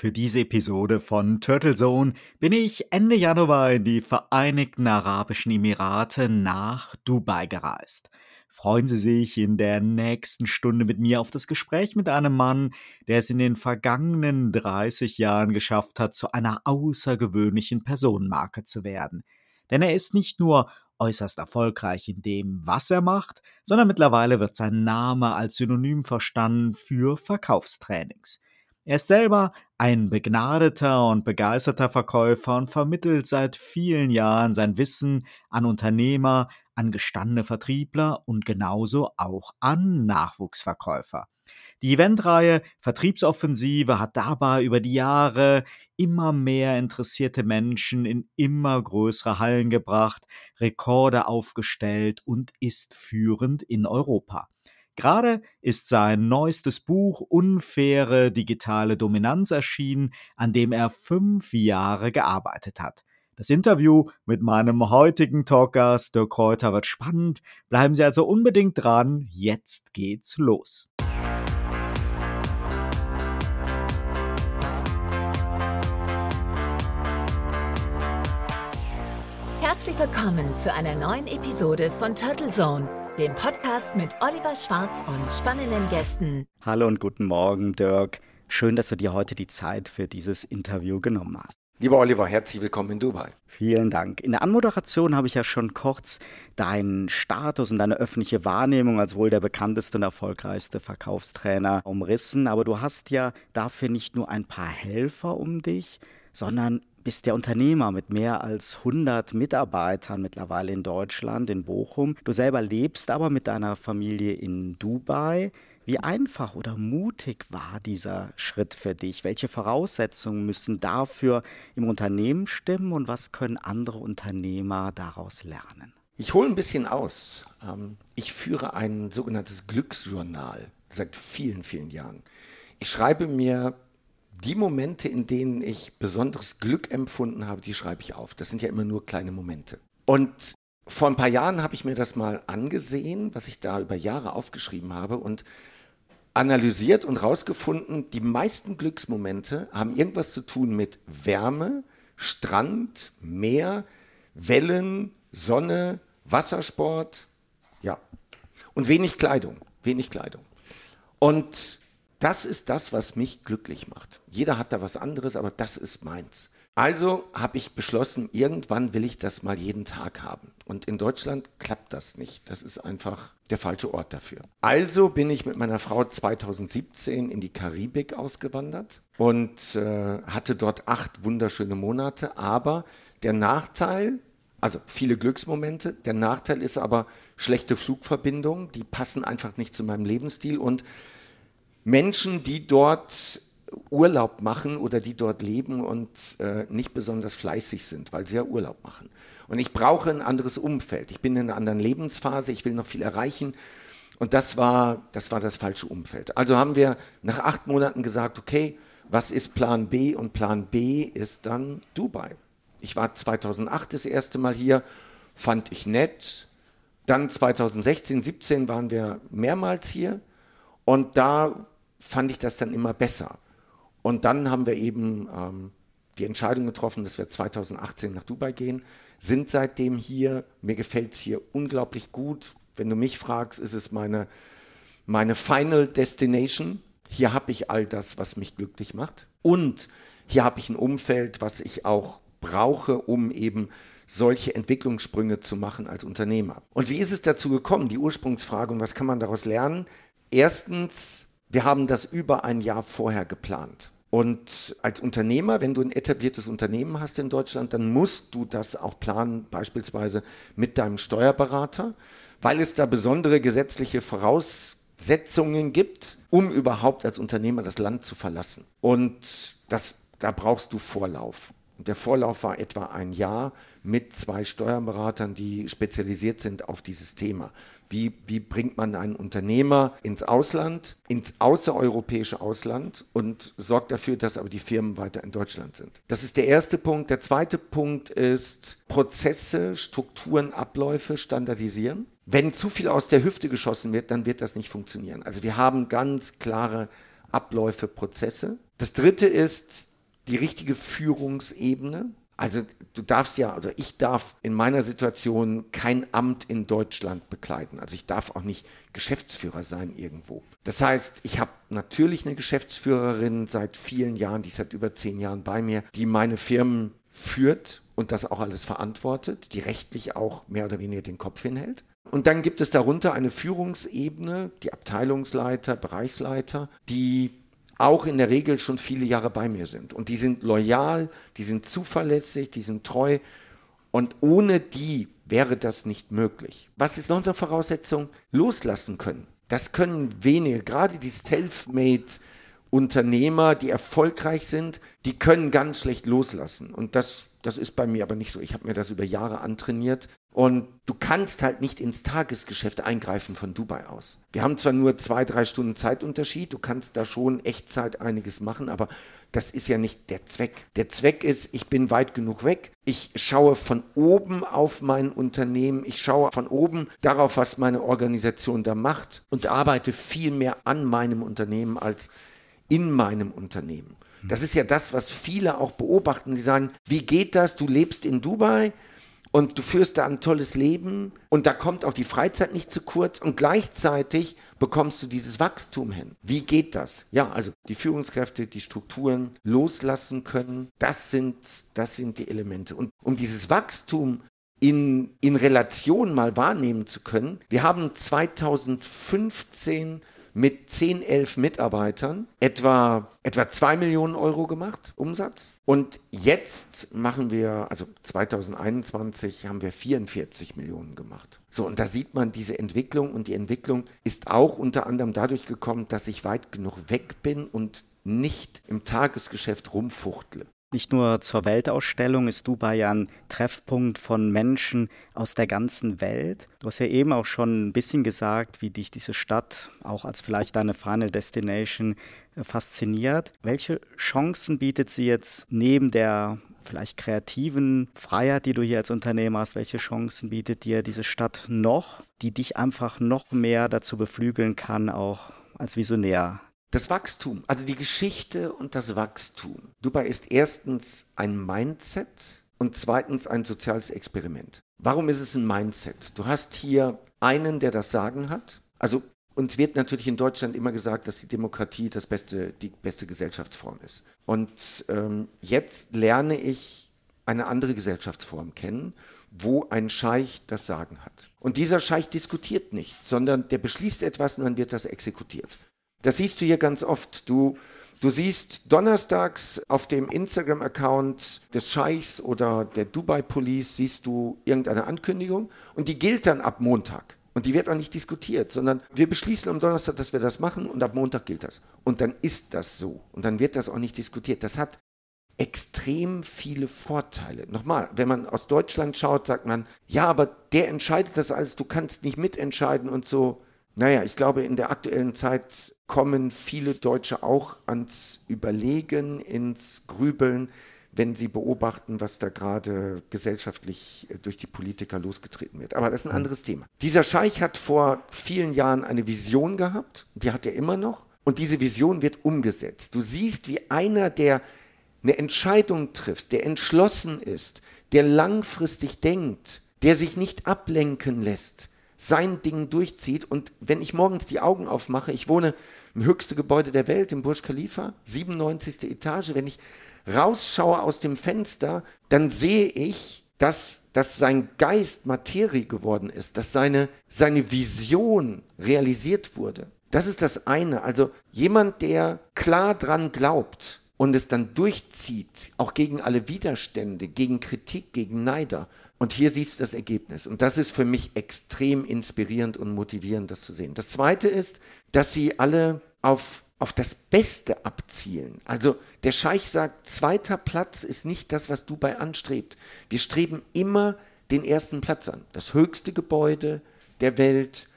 Für diese Episode von Turtle Zone bin ich Ende Januar in die Vereinigten Arabischen Emirate nach Dubai gereist. Freuen Sie sich in der nächsten Stunde mit mir auf das Gespräch mit einem Mann, der es in den vergangenen 30 Jahren geschafft hat, zu einer außergewöhnlichen Personenmarke zu werden. Denn er ist nicht nur äußerst erfolgreich in dem, was er macht, sondern mittlerweile wird sein Name als Synonym verstanden für Verkaufstrainings. Er ist selber ein begnadeter und begeisterter Verkäufer und vermittelt seit vielen Jahren sein Wissen an Unternehmer, an gestandene Vertriebler und genauso auch an Nachwuchsverkäufer. Die Eventreihe Vertriebsoffensive hat dabei über die Jahre immer mehr interessierte Menschen in immer größere Hallen gebracht, Rekorde aufgestellt und ist führend in Europa. Gerade ist sein neuestes Buch Unfaire digitale Dominanz erschienen, an dem er fünf Jahre gearbeitet hat. Das Interview mit meinem heutigen Talkgast Dirk Kräuter wird spannend. Bleiben Sie also unbedingt dran. Jetzt geht's los. Herzlich willkommen zu einer neuen Episode von Turtle Zone dem Podcast mit Oliver Schwarz und spannenden Gästen. Hallo und guten Morgen, Dirk. Schön, dass du dir heute die Zeit für dieses Interview genommen hast. Lieber Oliver, herzlich willkommen in Dubai. Vielen Dank. In der Anmoderation habe ich ja schon kurz deinen Status und deine öffentliche Wahrnehmung als wohl der bekannteste und erfolgreichste Verkaufstrainer umrissen. Aber du hast ja dafür nicht nur ein paar Helfer um dich, sondern bist der Unternehmer mit mehr als 100 Mitarbeitern mittlerweile in Deutschland, in Bochum. Du selber lebst aber mit deiner Familie in Dubai. Wie einfach oder mutig war dieser Schritt für dich? Welche Voraussetzungen müssen dafür im Unternehmen stimmen und was können andere Unternehmer daraus lernen? Ich hole ein bisschen aus. Ähm, ich führe ein sogenanntes Glücksjournal seit vielen, vielen Jahren. Ich schreibe mir die Momente, in denen ich besonderes Glück empfunden habe, die schreibe ich auf. Das sind ja immer nur kleine Momente. Und vor ein paar Jahren habe ich mir das mal angesehen, was ich da über Jahre aufgeschrieben habe und analysiert und rausgefunden, die meisten Glücksmomente haben irgendwas zu tun mit Wärme, Strand, Meer, Wellen, Sonne, Wassersport, ja. Und wenig Kleidung, wenig Kleidung. Und das ist das, was mich glücklich macht. Jeder hat da was anderes, aber das ist meins. Also habe ich beschlossen, irgendwann will ich das mal jeden Tag haben. Und in Deutschland klappt das nicht. Das ist einfach der falsche Ort dafür. Also bin ich mit meiner Frau 2017 in die Karibik ausgewandert und äh, hatte dort acht wunderschöne Monate. Aber der Nachteil, also viele Glücksmomente, der Nachteil ist aber schlechte Flugverbindungen, die passen einfach nicht zu meinem Lebensstil und Menschen, die dort Urlaub machen oder die dort leben und äh, nicht besonders fleißig sind, weil sie ja Urlaub machen. Und ich brauche ein anderes Umfeld. Ich bin in einer anderen Lebensphase, ich will noch viel erreichen. Und das war, das war das falsche Umfeld. Also haben wir nach acht Monaten gesagt, okay, was ist Plan B? Und Plan B ist dann Dubai. Ich war 2008 das erste Mal hier, fand ich nett. Dann 2016, 17 waren wir mehrmals hier. Und da fand ich das dann immer besser. Und dann haben wir eben ähm, die Entscheidung getroffen, dass wir 2018 nach Dubai gehen, sind seitdem hier. Mir gefällt es hier unglaublich gut. Wenn du mich fragst, ist es meine, meine Final Destination. Hier habe ich all das, was mich glücklich macht. Und hier habe ich ein Umfeld, was ich auch brauche, um eben solche Entwicklungssprünge zu machen als Unternehmer. Und wie ist es dazu gekommen? Die Ursprungsfrage und was kann man daraus lernen? Erstens, wir haben das über ein Jahr vorher geplant. Und als Unternehmer, wenn du ein etabliertes Unternehmen hast in Deutschland, dann musst du das auch planen, beispielsweise mit deinem Steuerberater, weil es da besondere gesetzliche Voraussetzungen gibt, um überhaupt als Unternehmer das Land zu verlassen. Und das, da brauchst du Vorlauf. Und der Vorlauf war etwa ein Jahr mit zwei Steuerberatern, die spezialisiert sind auf dieses Thema. Wie, wie bringt man einen Unternehmer ins Ausland, ins außereuropäische Ausland und sorgt dafür, dass aber die Firmen weiter in Deutschland sind? Das ist der erste Punkt. Der zweite Punkt ist Prozesse, Strukturen, Abläufe standardisieren. Wenn zu viel aus der Hüfte geschossen wird, dann wird das nicht funktionieren. Also wir haben ganz klare Abläufe, Prozesse. Das dritte ist die richtige Führungsebene. Also du darfst ja, also ich darf in meiner Situation kein Amt in Deutschland bekleiden. Also ich darf auch nicht Geschäftsführer sein irgendwo. Das heißt, ich habe natürlich eine Geschäftsführerin seit vielen Jahren, die ist seit über zehn Jahren bei mir, die meine Firmen führt und das auch alles verantwortet, die rechtlich auch mehr oder weniger den Kopf hinhält. Und dann gibt es darunter eine Führungsebene, die Abteilungsleiter, Bereichsleiter, die auch in der Regel schon viele Jahre bei mir sind. Und die sind loyal, die sind zuverlässig, die sind treu. Und ohne die wäre das nicht möglich. Was ist noch eine Voraussetzung? Loslassen können. Das können wenige, gerade die Self-Made Unternehmer, die erfolgreich sind, die können ganz schlecht loslassen. Und das, das ist bei mir aber nicht so. Ich habe mir das über Jahre antrainiert. Und du kannst halt nicht ins Tagesgeschäft eingreifen von Dubai aus. Wir haben zwar nur zwei, drei Stunden Zeitunterschied, du kannst da schon Echtzeit einiges machen, aber das ist ja nicht der Zweck. Der Zweck ist, ich bin weit genug weg. Ich schaue von oben auf mein Unternehmen. Ich schaue von oben darauf, was meine Organisation da macht und arbeite viel mehr an meinem Unternehmen als in meinem Unternehmen. Das ist ja das, was viele auch beobachten. Sie sagen, wie geht das? Du lebst in Dubai, und du führst da ein tolles Leben und da kommt auch die Freizeit nicht zu kurz und gleichzeitig bekommst du dieses Wachstum hin. Wie geht das? Ja, also die Führungskräfte, die Strukturen loslassen können, das sind, das sind die Elemente. Und um dieses Wachstum in, in Relation mal wahrnehmen zu können, wir haben 2015 mit 10, 11 Mitarbeitern etwa, etwa 2 Millionen Euro gemacht, Umsatz. Und jetzt machen wir, also 2021 haben wir 44 Millionen gemacht. So, und da sieht man diese Entwicklung und die Entwicklung ist auch unter anderem dadurch gekommen, dass ich weit genug weg bin und nicht im Tagesgeschäft rumfuchtle. Nicht nur zur Weltausstellung ist Dubai ja ein Treffpunkt von Menschen aus der ganzen Welt. Du hast ja eben auch schon ein bisschen gesagt, wie dich diese Stadt auch als vielleicht deine Final Destination äh, fasziniert. Welche Chancen bietet sie jetzt neben der vielleicht kreativen Freiheit, die du hier als Unternehmer hast? Welche Chancen bietet dir diese Stadt noch, die dich einfach noch mehr dazu beflügeln kann, auch als Visionär das Wachstum, also die Geschichte und das Wachstum. Dubai ist erstens ein Mindset und zweitens ein soziales Experiment. Warum ist es ein Mindset? Du hast hier einen, der das Sagen hat. Also uns wird natürlich in Deutschland immer gesagt, dass die Demokratie das beste, die beste Gesellschaftsform ist. Und ähm, jetzt lerne ich eine andere Gesellschaftsform kennen, wo ein Scheich das Sagen hat. Und dieser Scheich diskutiert nicht, sondern der beschließt etwas und dann wird das exekutiert. Das siehst du hier ganz oft. Du, du siehst donnerstags auf dem Instagram-Account des Scheichs oder der Dubai Police siehst du irgendeine Ankündigung und die gilt dann ab Montag. Und die wird auch nicht diskutiert, sondern wir beschließen am Donnerstag, dass wir das machen und ab Montag gilt das. Und dann ist das so. Und dann wird das auch nicht diskutiert. Das hat extrem viele Vorteile. Nochmal, wenn man aus Deutschland schaut, sagt man, ja, aber der entscheidet das alles, du kannst nicht mitentscheiden und so. Naja, ich glaube, in der aktuellen Zeit kommen viele Deutsche auch ans Überlegen, ins Grübeln, wenn sie beobachten, was da gerade gesellschaftlich äh, durch die Politiker losgetreten wird. Aber das ist ein mhm. anderes Thema. Dieser Scheich hat vor vielen Jahren eine Vision gehabt, die hat er immer noch, und diese Vision wird umgesetzt. Du siehst, wie einer, der eine Entscheidung trifft, der entschlossen ist, der langfristig denkt, der sich nicht ablenken lässt, sein Ding durchzieht. Und wenn ich morgens die Augen aufmache, ich wohne im höchsten Gebäude der Welt, im Burj Khalifa, 97. Etage, wenn ich rausschaue aus dem Fenster, dann sehe ich, dass, dass sein Geist Materie geworden ist, dass seine, seine Vision realisiert wurde. Das ist das eine. Also jemand, der klar dran glaubt und es dann durchzieht, auch gegen alle Widerstände, gegen Kritik, gegen Neider, und hier siehst du das Ergebnis. Und das ist für mich extrem inspirierend und motivierend, das zu sehen. Das Zweite ist, dass sie alle auf, auf das Beste abzielen. Also der Scheich sagt, zweiter Platz ist nicht das, was Dubai anstrebt. Wir streben immer den ersten Platz an. Das höchste Gebäude der Welt,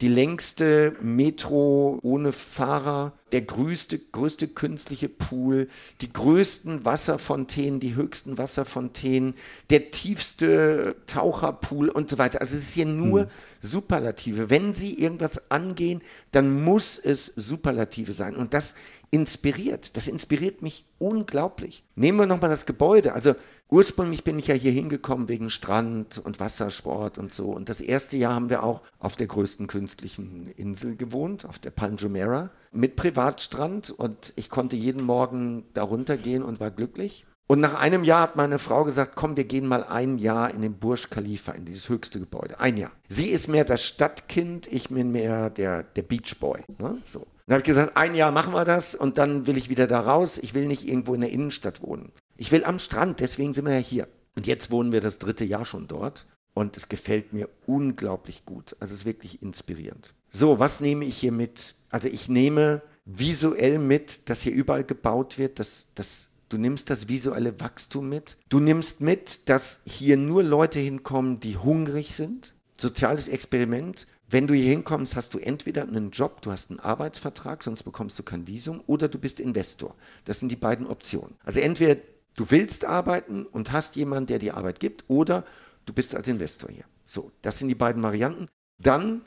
die längste Metro ohne Fahrer, der größte, größte künstliche Pool, die größten Wasserfontänen, die höchsten Wasserfontänen, der tiefste Taucherpool und so weiter. Also es ist hier nur hm. Superlative. Wenn Sie irgendwas angehen, dann muss es Superlative sein. Und das inspiriert. Das inspiriert mich unglaublich. Nehmen wir nochmal das Gebäude. Also ursprünglich bin ich ja hier hingekommen wegen Strand und Wassersport und so. Und das erste Jahr haben wir auch auf der größten künstlichen Insel gewohnt, auf der Palm Jumeirah, mit Privatstrand. Und ich konnte jeden Morgen da runtergehen und war glücklich. Und nach einem Jahr hat meine Frau gesagt, komm, wir gehen mal ein Jahr in den Burj Khalifa, in dieses höchste Gebäude. Ein Jahr. Sie ist mehr das Stadtkind, ich bin mehr der, der Beachboy. Ne? So. Dann habe ich gesagt, ein Jahr machen wir das und dann will ich wieder da raus. Ich will nicht irgendwo in der Innenstadt wohnen. Ich will am Strand, deswegen sind wir ja hier. Und jetzt wohnen wir das dritte Jahr schon dort und es gefällt mir unglaublich gut. Also es ist wirklich inspirierend. So, was nehme ich hier mit? Also ich nehme visuell mit, dass hier überall gebaut wird, dass, dass du nimmst das visuelle Wachstum mit. Du nimmst mit, dass hier nur Leute hinkommen, die hungrig sind. Soziales Experiment. Wenn du hier hinkommst, hast du entweder einen Job, du hast einen Arbeitsvertrag, sonst bekommst du kein Visum, oder du bist Investor. Das sind die beiden Optionen. Also entweder du willst arbeiten und hast jemanden, der dir Arbeit gibt, oder du bist als Investor hier. So, das sind die beiden Varianten. Dann,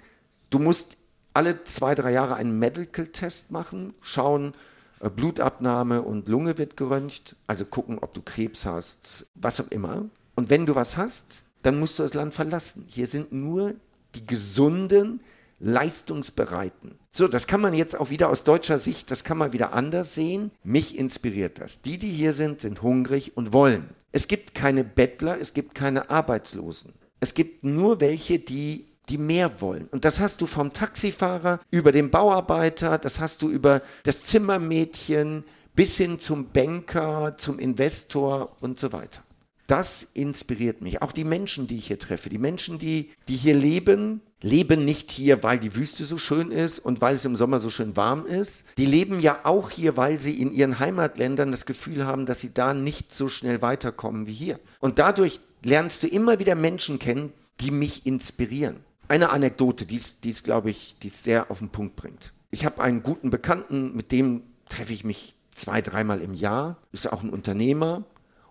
du musst alle zwei, drei Jahre einen Medical-Test machen, schauen, äh, Blutabnahme und Lunge wird geröntgt, also gucken, ob du Krebs hast, was auch immer. Und wenn du was hast, dann musst du das Land verlassen. Hier sind nur die gesunden, leistungsbereiten. So, das kann man jetzt auch wieder aus deutscher Sicht, das kann man wieder anders sehen. Mich inspiriert das. Die, die hier sind, sind hungrig und wollen. Es gibt keine Bettler, es gibt keine Arbeitslosen. Es gibt nur welche, die die mehr wollen. Und das hast du vom Taxifahrer über den Bauarbeiter, das hast du über das Zimmermädchen bis hin zum Banker, zum Investor und so weiter. Das inspiriert mich. Auch die Menschen, die ich hier treffe, die Menschen, die, die hier leben, leben nicht hier, weil die Wüste so schön ist und weil es im Sommer so schön warm ist. Die leben ja auch hier, weil sie in ihren Heimatländern das Gefühl haben, dass sie da nicht so schnell weiterkommen wie hier. Und dadurch lernst du immer wieder Menschen kennen, die mich inspirieren. Eine Anekdote, die es, glaube ich, die sehr auf den Punkt bringt. Ich habe einen guten Bekannten, mit dem treffe ich mich zwei, dreimal im Jahr. Ist auch ein Unternehmer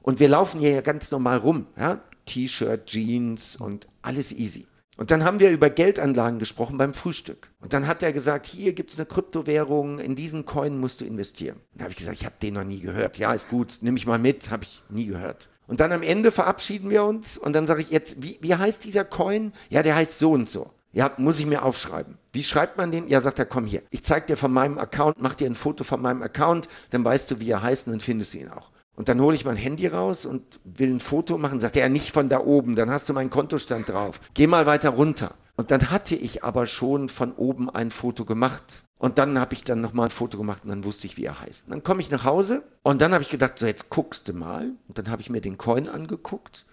und wir laufen hier ja ganz normal rum. Ja? T-Shirt, Jeans und alles easy. Und dann haben wir über Geldanlagen gesprochen beim Frühstück. Und dann hat er gesagt, hier gibt es eine Kryptowährung, in diesen Coin musst du investieren. Da habe ich gesagt, ich habe den noch nie gehört. Ja, ist gut, nehme ich mal mit, habe ich nie gehört. Und dann am Ende verabschieden wir uns und dann sage ich jetzt, wie, wie heißt dieser Coin? Ja, der heißt so und so. Ja, muss ich mir aufschreiben. Wie schreibt man den? Ja, sagt er, komm hier. Ich zeige dir von meinem Account, mach dir ein Foto von meinem Account, dann weißt du, wie er heißt und dann findest du ihn auch. Und dann hole ich mein Handy raus und will ein Foto machen. Sagt er, nicht von da oben, dann hast du meinen Kontostand drauf. Geh mal weiter runter. Und dann hatte ich aber schon von oben ein Foto gemacht. Und dann habe ich dann nochmal ein Foto gemacht und dann wusste ich, wie er heißt. Und dann komme ich nach Hause und dann habe ich gedacht, so jetzt guckst du mal. Und dann habe ich mir den Coin angeguckt.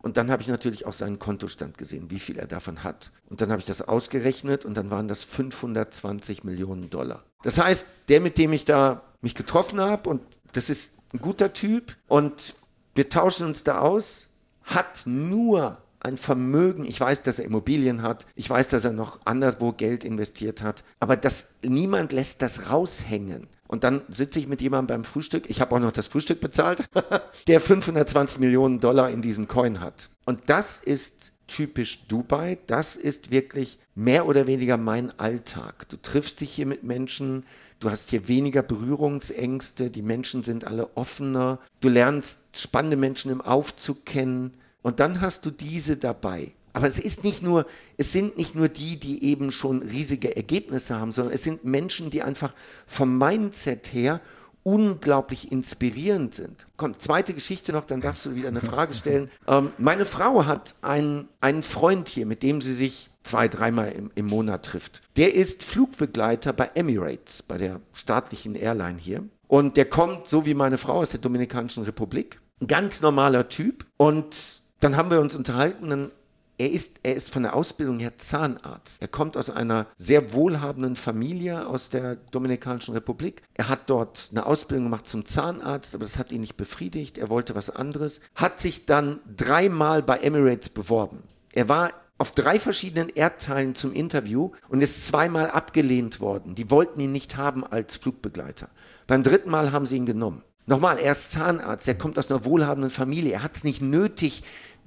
Und dann habe ich natürlich auch seinen Kontostand gesehen, wie viel er davon hat. Und dann habe ich das ausgerechnet und dann waren das 520 Millionen Dollar. Das heißt, der, mit dem ich da mich getroffen habe, und das ist ein guter Typ und wir tauschen uns da aus, hat nur ein Vermögen. Ich weiß, dass er Immobilien hat. Ich weiß, dass er noch anderswo Geld investiert hat. Aber das, niemand lässt das raushängen. Und dann sitze ich mit jemandem beim Frühstück. Ich habe auch noch das Frühstück bezahlt, der 520 Millionen Dollar in diesem Coin hat. Und das ist typisch Dubai. Das ist wirklich mehr oder weniger mein Alltag. Du triffst dich hier mit Menschen, Du hast hier weniger Berührungsängste, die Menschen sind alle offener, du lernst spannende Menschen im Aufzug kennen und dann hast du diese dabei. Aber es ist nicht nur, es sind nicht nur die, die eben schon riesige Ergebnisse haben, sondern es sind Menschen, die einfach vom Mindset her unglaublich inspirierend sind. Komm, zweite Geschichte noch, dann darfst du wieder eine Frage stellen. Ähm, meine Frau hat einen, einen Freund hier, mit dem sie sich zwei, dreimal im, im Monat trifft. Der ist Flugbegleiter bei Emirates, bei der staatlichen Airline hier. Und der kommt, so wie meine Frau aus der Dominikanischen Republik, ein ganz normaler Typ. Und dann haben wir uns unterhalten, dann er ist, er ist von der Ausbildung her Zahnarzt. Er kommt aus einer sehr wohlhabenden Familie aus der Dominikanischen Republik. Er hat dort eine Ausbildung gemacht zum Zahnarzt, aber das hat ihn nicht befriedigt. Er wollte was anderes. Hat sich dann dreimal bei Emirates beworben. Er war auf drei verschiedenen Erdteilen zum Interview und ist zweimal abgelehnt worden. Die wollten ihn nicht haben als Flugbegleiter. Beim dritten Mal haben sie ihn genommen. Nochmal, er ist Zahnarzt, er kommt aus einer wohlhabenden Familie, er hat es nicht nötig,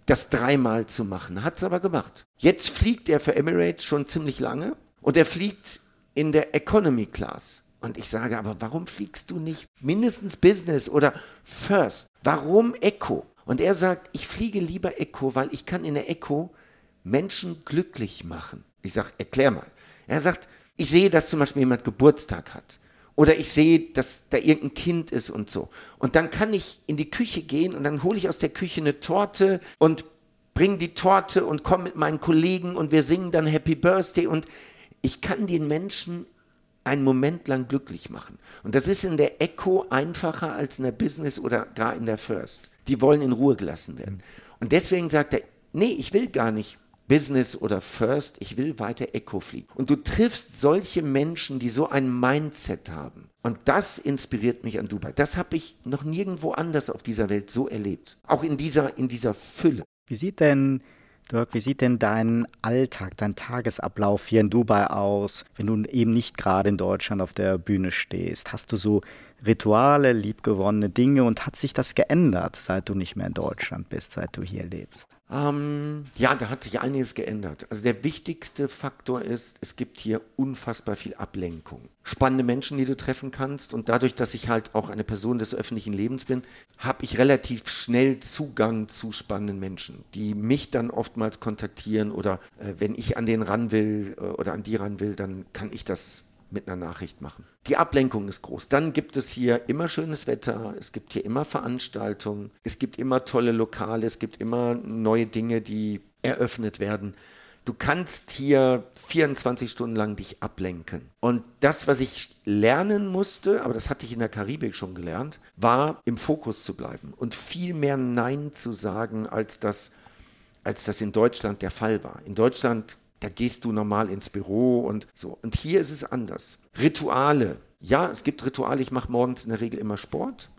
das dreimal zu machen, hat es aber gemacht. Jetzt fliegt er für Emirates schon ziemlich lange und er fliegt in der Economy Class. Und ich sage, aber warum fliegst du nicht mindestens Business oder First? Warum Echo? Und er sagt, ich fliege lieber Echo, weil ich kann in der Echo Menschen glücklich machen. Ich sage, erklär mal. Er sagt, ich sehe, dass zum Beispiel jemand Geburtstag hat. Oder ich sehe, dass da irgendein Kind ist und so. Und dann kann ich in die Küche gehen und dann hole ich aus der Küche eine Torte und bringe die Torte und komme mit meinen Kollegen und wir singen dann Happy Birthday und ich kann den Menschen einen Moment lang glücklich machen. Und das ist in der Echo einfacher als in der Business oder gar in der First. Die wollen in Ruhe gelassen werden. Und deswegen sagt er, nee, ich will gar nicht Business oder First, ich will weiter Echo fliegen. Und du triffst solche Menschen, die so ein Mindset haben. Und das inspiriert mich an Dubai. Das habe ich noch nirgendwo anders auf dieser Welt so erlebt. Auch in dieser, in dieser Fülle. Wie sieht denn Dirk, wie sieht denn dein Alltag, dein Tagesablauf hier in Dubai aus, wenn du eben nicht gerade in Deutschland auf der Bühne stehst? Hast du so Rituale, liebgewonnene Dinge und hat sich das geändert, seit du nicht mehr in Deutschland bist, seit du hier lebst? Ähm, ja, da hat sich einiges geändert. Also der wichtigste Faktor ist, es gibt hier unfassbar viel Ablenkung. Spannende Menschen, die du treffen kannst. Und dadurch, dass ich halt auch eine Person des öffentlichen Lebens bin, habe ich relativ schnell Zugang zu spannenden Menschen, die mich dann oftmals kontaktieren oder äh, wenn ich an den ran will äh, oder an die ran will, dann kann ich das mit einer Nachricht machen. Die Ablenkung ist groß. Dann gibt es hier immer schönes Wetter, es gibt hier immer Veranstaltungen, es gibt immer tolle Lokale, es gibt immer neue Dinge, die eröffnet werden. Du kannst hier 24 Stunden lang dich ablenken. Und das, was ich lernen musste, aber das hatte ich in der Karibik schon gelernt, war im Fokus zu bleiben und viel mehr Nein zu sagen, als das, als das in Deutschland der Fall war. In Deutschland da gehst du normal ins Büro und so. Und hier ist es anders. Rituale. Ja, es gibt Rituale. Ich mache morgens in der Regel immer Sport.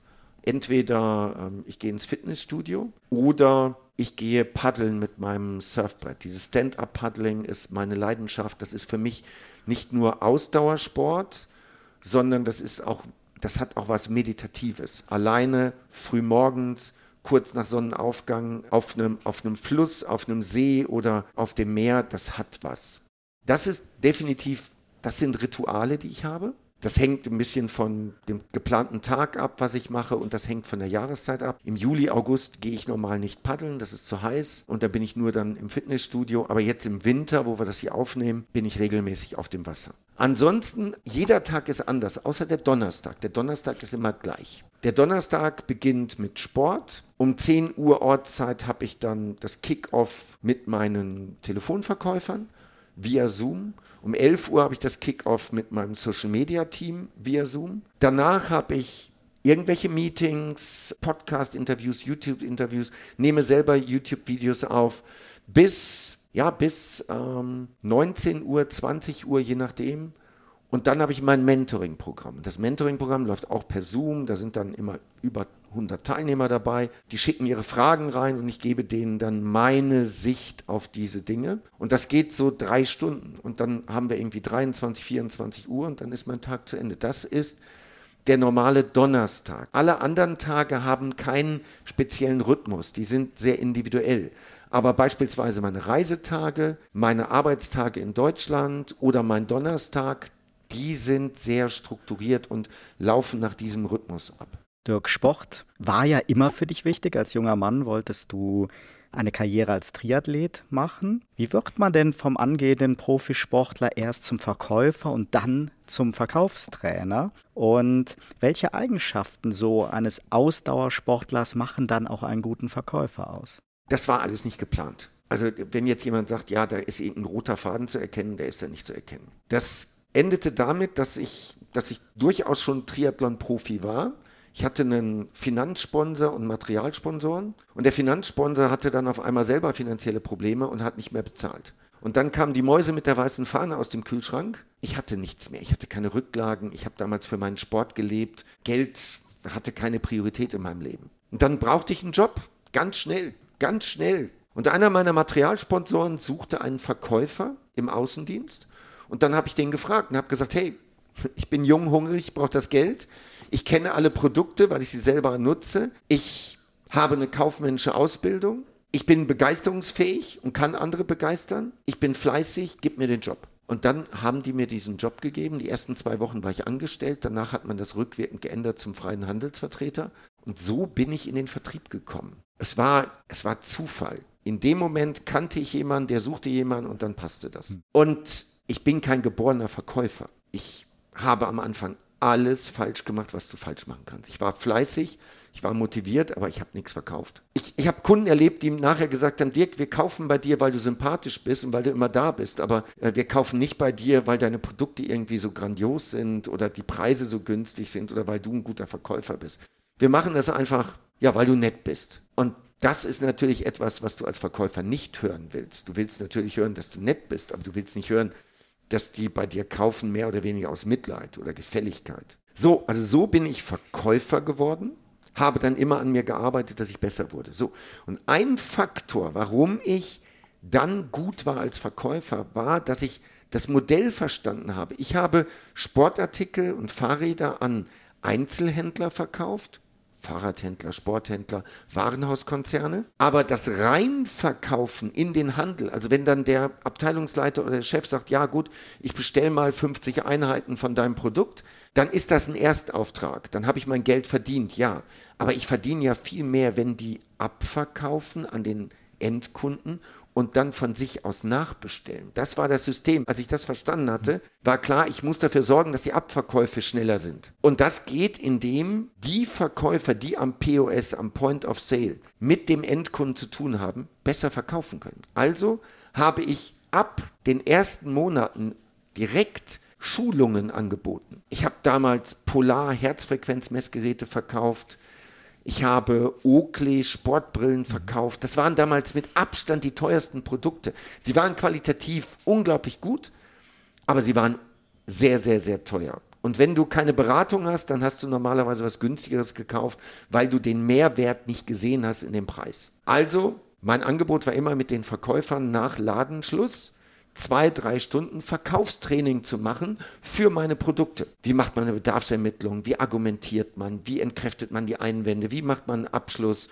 Entweder ähm, ich gehe ins Fitnessstudio oder ich gehe paddeln mit meinem Surfbrett. Dieses Stand-up-Paddling ist meine Leidenschaft. Das ist für mich nicht nur Ausdauersport, sondern das ist auch, das hat auch was Meditatives. Alleine früh morgens kurz nach Sonnenaufgang auf einem, auf einem Fluss, auf einem See oder auf dem Meer, das hat was. Das ist definitiv, das sind Rituale, die ich habe. Das hängt ein bisschen von dem geplanten Tag ab, was ich mache, und das hängt von der Jahreszeit ab. Im Juli, August gehe ich normal nicht paddeln, das ist zu heiß, und da bin ich nur dann im Fitnessstudio. Aber jetzt im Winter, wo wir das hier aufnehmen, bin ich regelmäßig auf dem Wasser. Ansonsten, jeder Tag ist anders, außer der Donnerstag. Der Donnerstag ist immer gleich. Der Donnerstag beginnt mit Sport. Um 10 Uhr Ortszeit habe ich dann das Kickoff mit meinen Telefonverkäufern via Zoom. Um 11 Uhr habe ich das Kickoff mit meinem Social Media Team via Zoom. Danach habe ich irgendwelche Meetings, Podcast-Interviews, YouTube-Interviews, nehme selber YouTube-Videos auf, bis, ja, bis ähm, 19 Uhr, 20 Uhr, je nachdem. Und dann habe ich mein Mentoring-Programm. Das Mentoring-Programm läuft auch per Zoom. Da sind dann immer über 100 Teilnehmer dabei. Die schicken ihre Fragen rein und ich gebe denen dann meine Sicht auf diese Dinge. Und das geht so drei Stunden. Und dann haben wir irgendwie 23, 24 Uhr und dann ist mein Tag zu Ende. Das ist der normale Donnerstag. Alle anderen Tage haben keinen speziellen Rhythmus. Die sind sehr individuell. Aber beispielsweise meine Reisetage, meine Arbeitstage in Deutschland oder mein Donnerstag, die sind sehr strukturiert und laufen nach diesem Rhythmus ab. Dirk, Sport war ja immer für dich wichtig. Als junger Mann wolltest du eine Karriere als Triathlet machen. Wie wird man denn vom angehenden Profisportler erst zum Verkäufer und dann zum Verkaufstrainer? Und welche Eigenschaften so eines Ausdauersportlers machen dann auch einen guten Verkäufer aus? Das war alles nicht geplant. Also wenn jetzt jemand sagt, ja, da ist irgendein roter Faden zu erkennen, der ist da nicht zu erkennen. Das endete damit, dass ich, dass ich durchaus schon Triathlon-Profi war. Ich hatte einen Finanzsponsor und Materialsponsoren und der Finanzsponsor hatte dann auf einmal selber finanzielle Probleme und hat nicht mehr bezahlt. Und dann kamen die Mäuse mit der weißen Fahne aus dem Kühlschrank. Ich hatte nichts mehr, ich hatte keine Rücklagen, ich habe damals für meinen Sport gelebt, Geld hatte keine Priorität in meinem Leben. Und dann brauchte ich einen Job, ganz schnell, ganz schnell. Und einer meiner Materialsponsoren suchte einen Verkäufer im Außendienst. Und dann habe ich den gefragt und habe gesagt, hey, ich bin jung, hungrig, ich brauche das Geld. Ich kenne alle Produkte, weil ich sie selber nutze. Ich habe eine kaufmännische Ausbildung. Ich bin begeisterungsfähig und kann andere begeistern. Ich bin fleißig, gib mir den Job. Und dann haben die mir diesen Job gegeben. Die ersten zwei Wochen war ich angestellt. Danach hat man das rückwirkend geändert zum freien Handelsvertreter. Und so bin ich in den Vertrieb gekommen. Es war, es war Zufall. In dem Moment kannte ich jemanden, der suchte jemanden und dann passte das. Hm. Und ich bin kein geborener Verkäufer. Ich habe am Anfang alles falsch gemacht, was du falsch machen kannst. Ich war fleißig, ich war motiviert, aber ich habe nichts verkauft. Ich, ich habe Kunden erlebt, die nachher gesagt haben, Dirk, wir kaufen bei dir, weil du sympathisch bist und weil du immer da bist, aber äh, wir kaufen nicht bei dir, weil deine Produkte irgendwie so grandios sind oder die Preise so günstig sind oder weil du ein guter Verkäufer bist. Wir machen das einfach, ja, weil du nett bist. Und das ist natürlich etwas, was du als Verkäufer nicht hören willst. Du willst natürlich hören, dass du nett bist, aber du willst nicht hören, dass die bei dir kaufen, mehr oder weniger aus Mitleid oder Gefälligkeit. So, also so bin ich Verkäufer geworden habe dann immer an mir gearbeitet, dass ich besser wurde. So. Und ein Faktor, warum ich dann gut war als Verkäufer, war, dass ich das Modell verstanden habe. Ich habe Sportartikel und Fahrräder an Einzelhändler verkauft Fahrradhändler, Sporthändler, Warenhauskonzerne. Aber das Reinverkaufen in den Handel, also wenn dann der Abteilungsleiter oder der Chef sagt, ja gut, ich bestelle mal 50 Einheiten von deinem Produkt, dann ist das ein Erstauftrag. Dann habe ich mein Geld verdient, ja. Aber ich verdiene ja viel mehr, wenn die abverkaufen an den Endkunden und dann von sich aus nachbestellen. Das war das System. Als ich das verstanden hatte, war klar, ich muss dafür sorgen, dass die Abverkäufe schneller sind. Und das geht, indem die Verkäufer, die am POS, am Point of Sale mit dem Endkunden zu tun haben, besser verkaufen können. Also habe ich ab den ersten Monaten direkt Schulungen angeboten. Ich habe damals Polar Herzfrequenzmessgeräte verkauft, ich habe Oakley Sportbrillen verkauft. Das waren damals mit Abstand die teuersten Produkte. Sie waren qualitativ unglaublich gut, aber sie waren sehr, sehr, sehr teuer. Und wenn du keine Beratung hast, dann hast du normalerweise was günstigeres gekauft, weil du den Mehrwert nicht gesehen hast in dem Preis. Also, mein Angebot war immer mit den Verkäufern nach Ladenschluss zwei, drei Stunden Verkaufstraining zu machen für meine Produkte. Wie macht man eine Bedarfsermittlung? Wie argumentiert man? Wie entkräftet man die Einwände? Wie macht man einen Abschluss?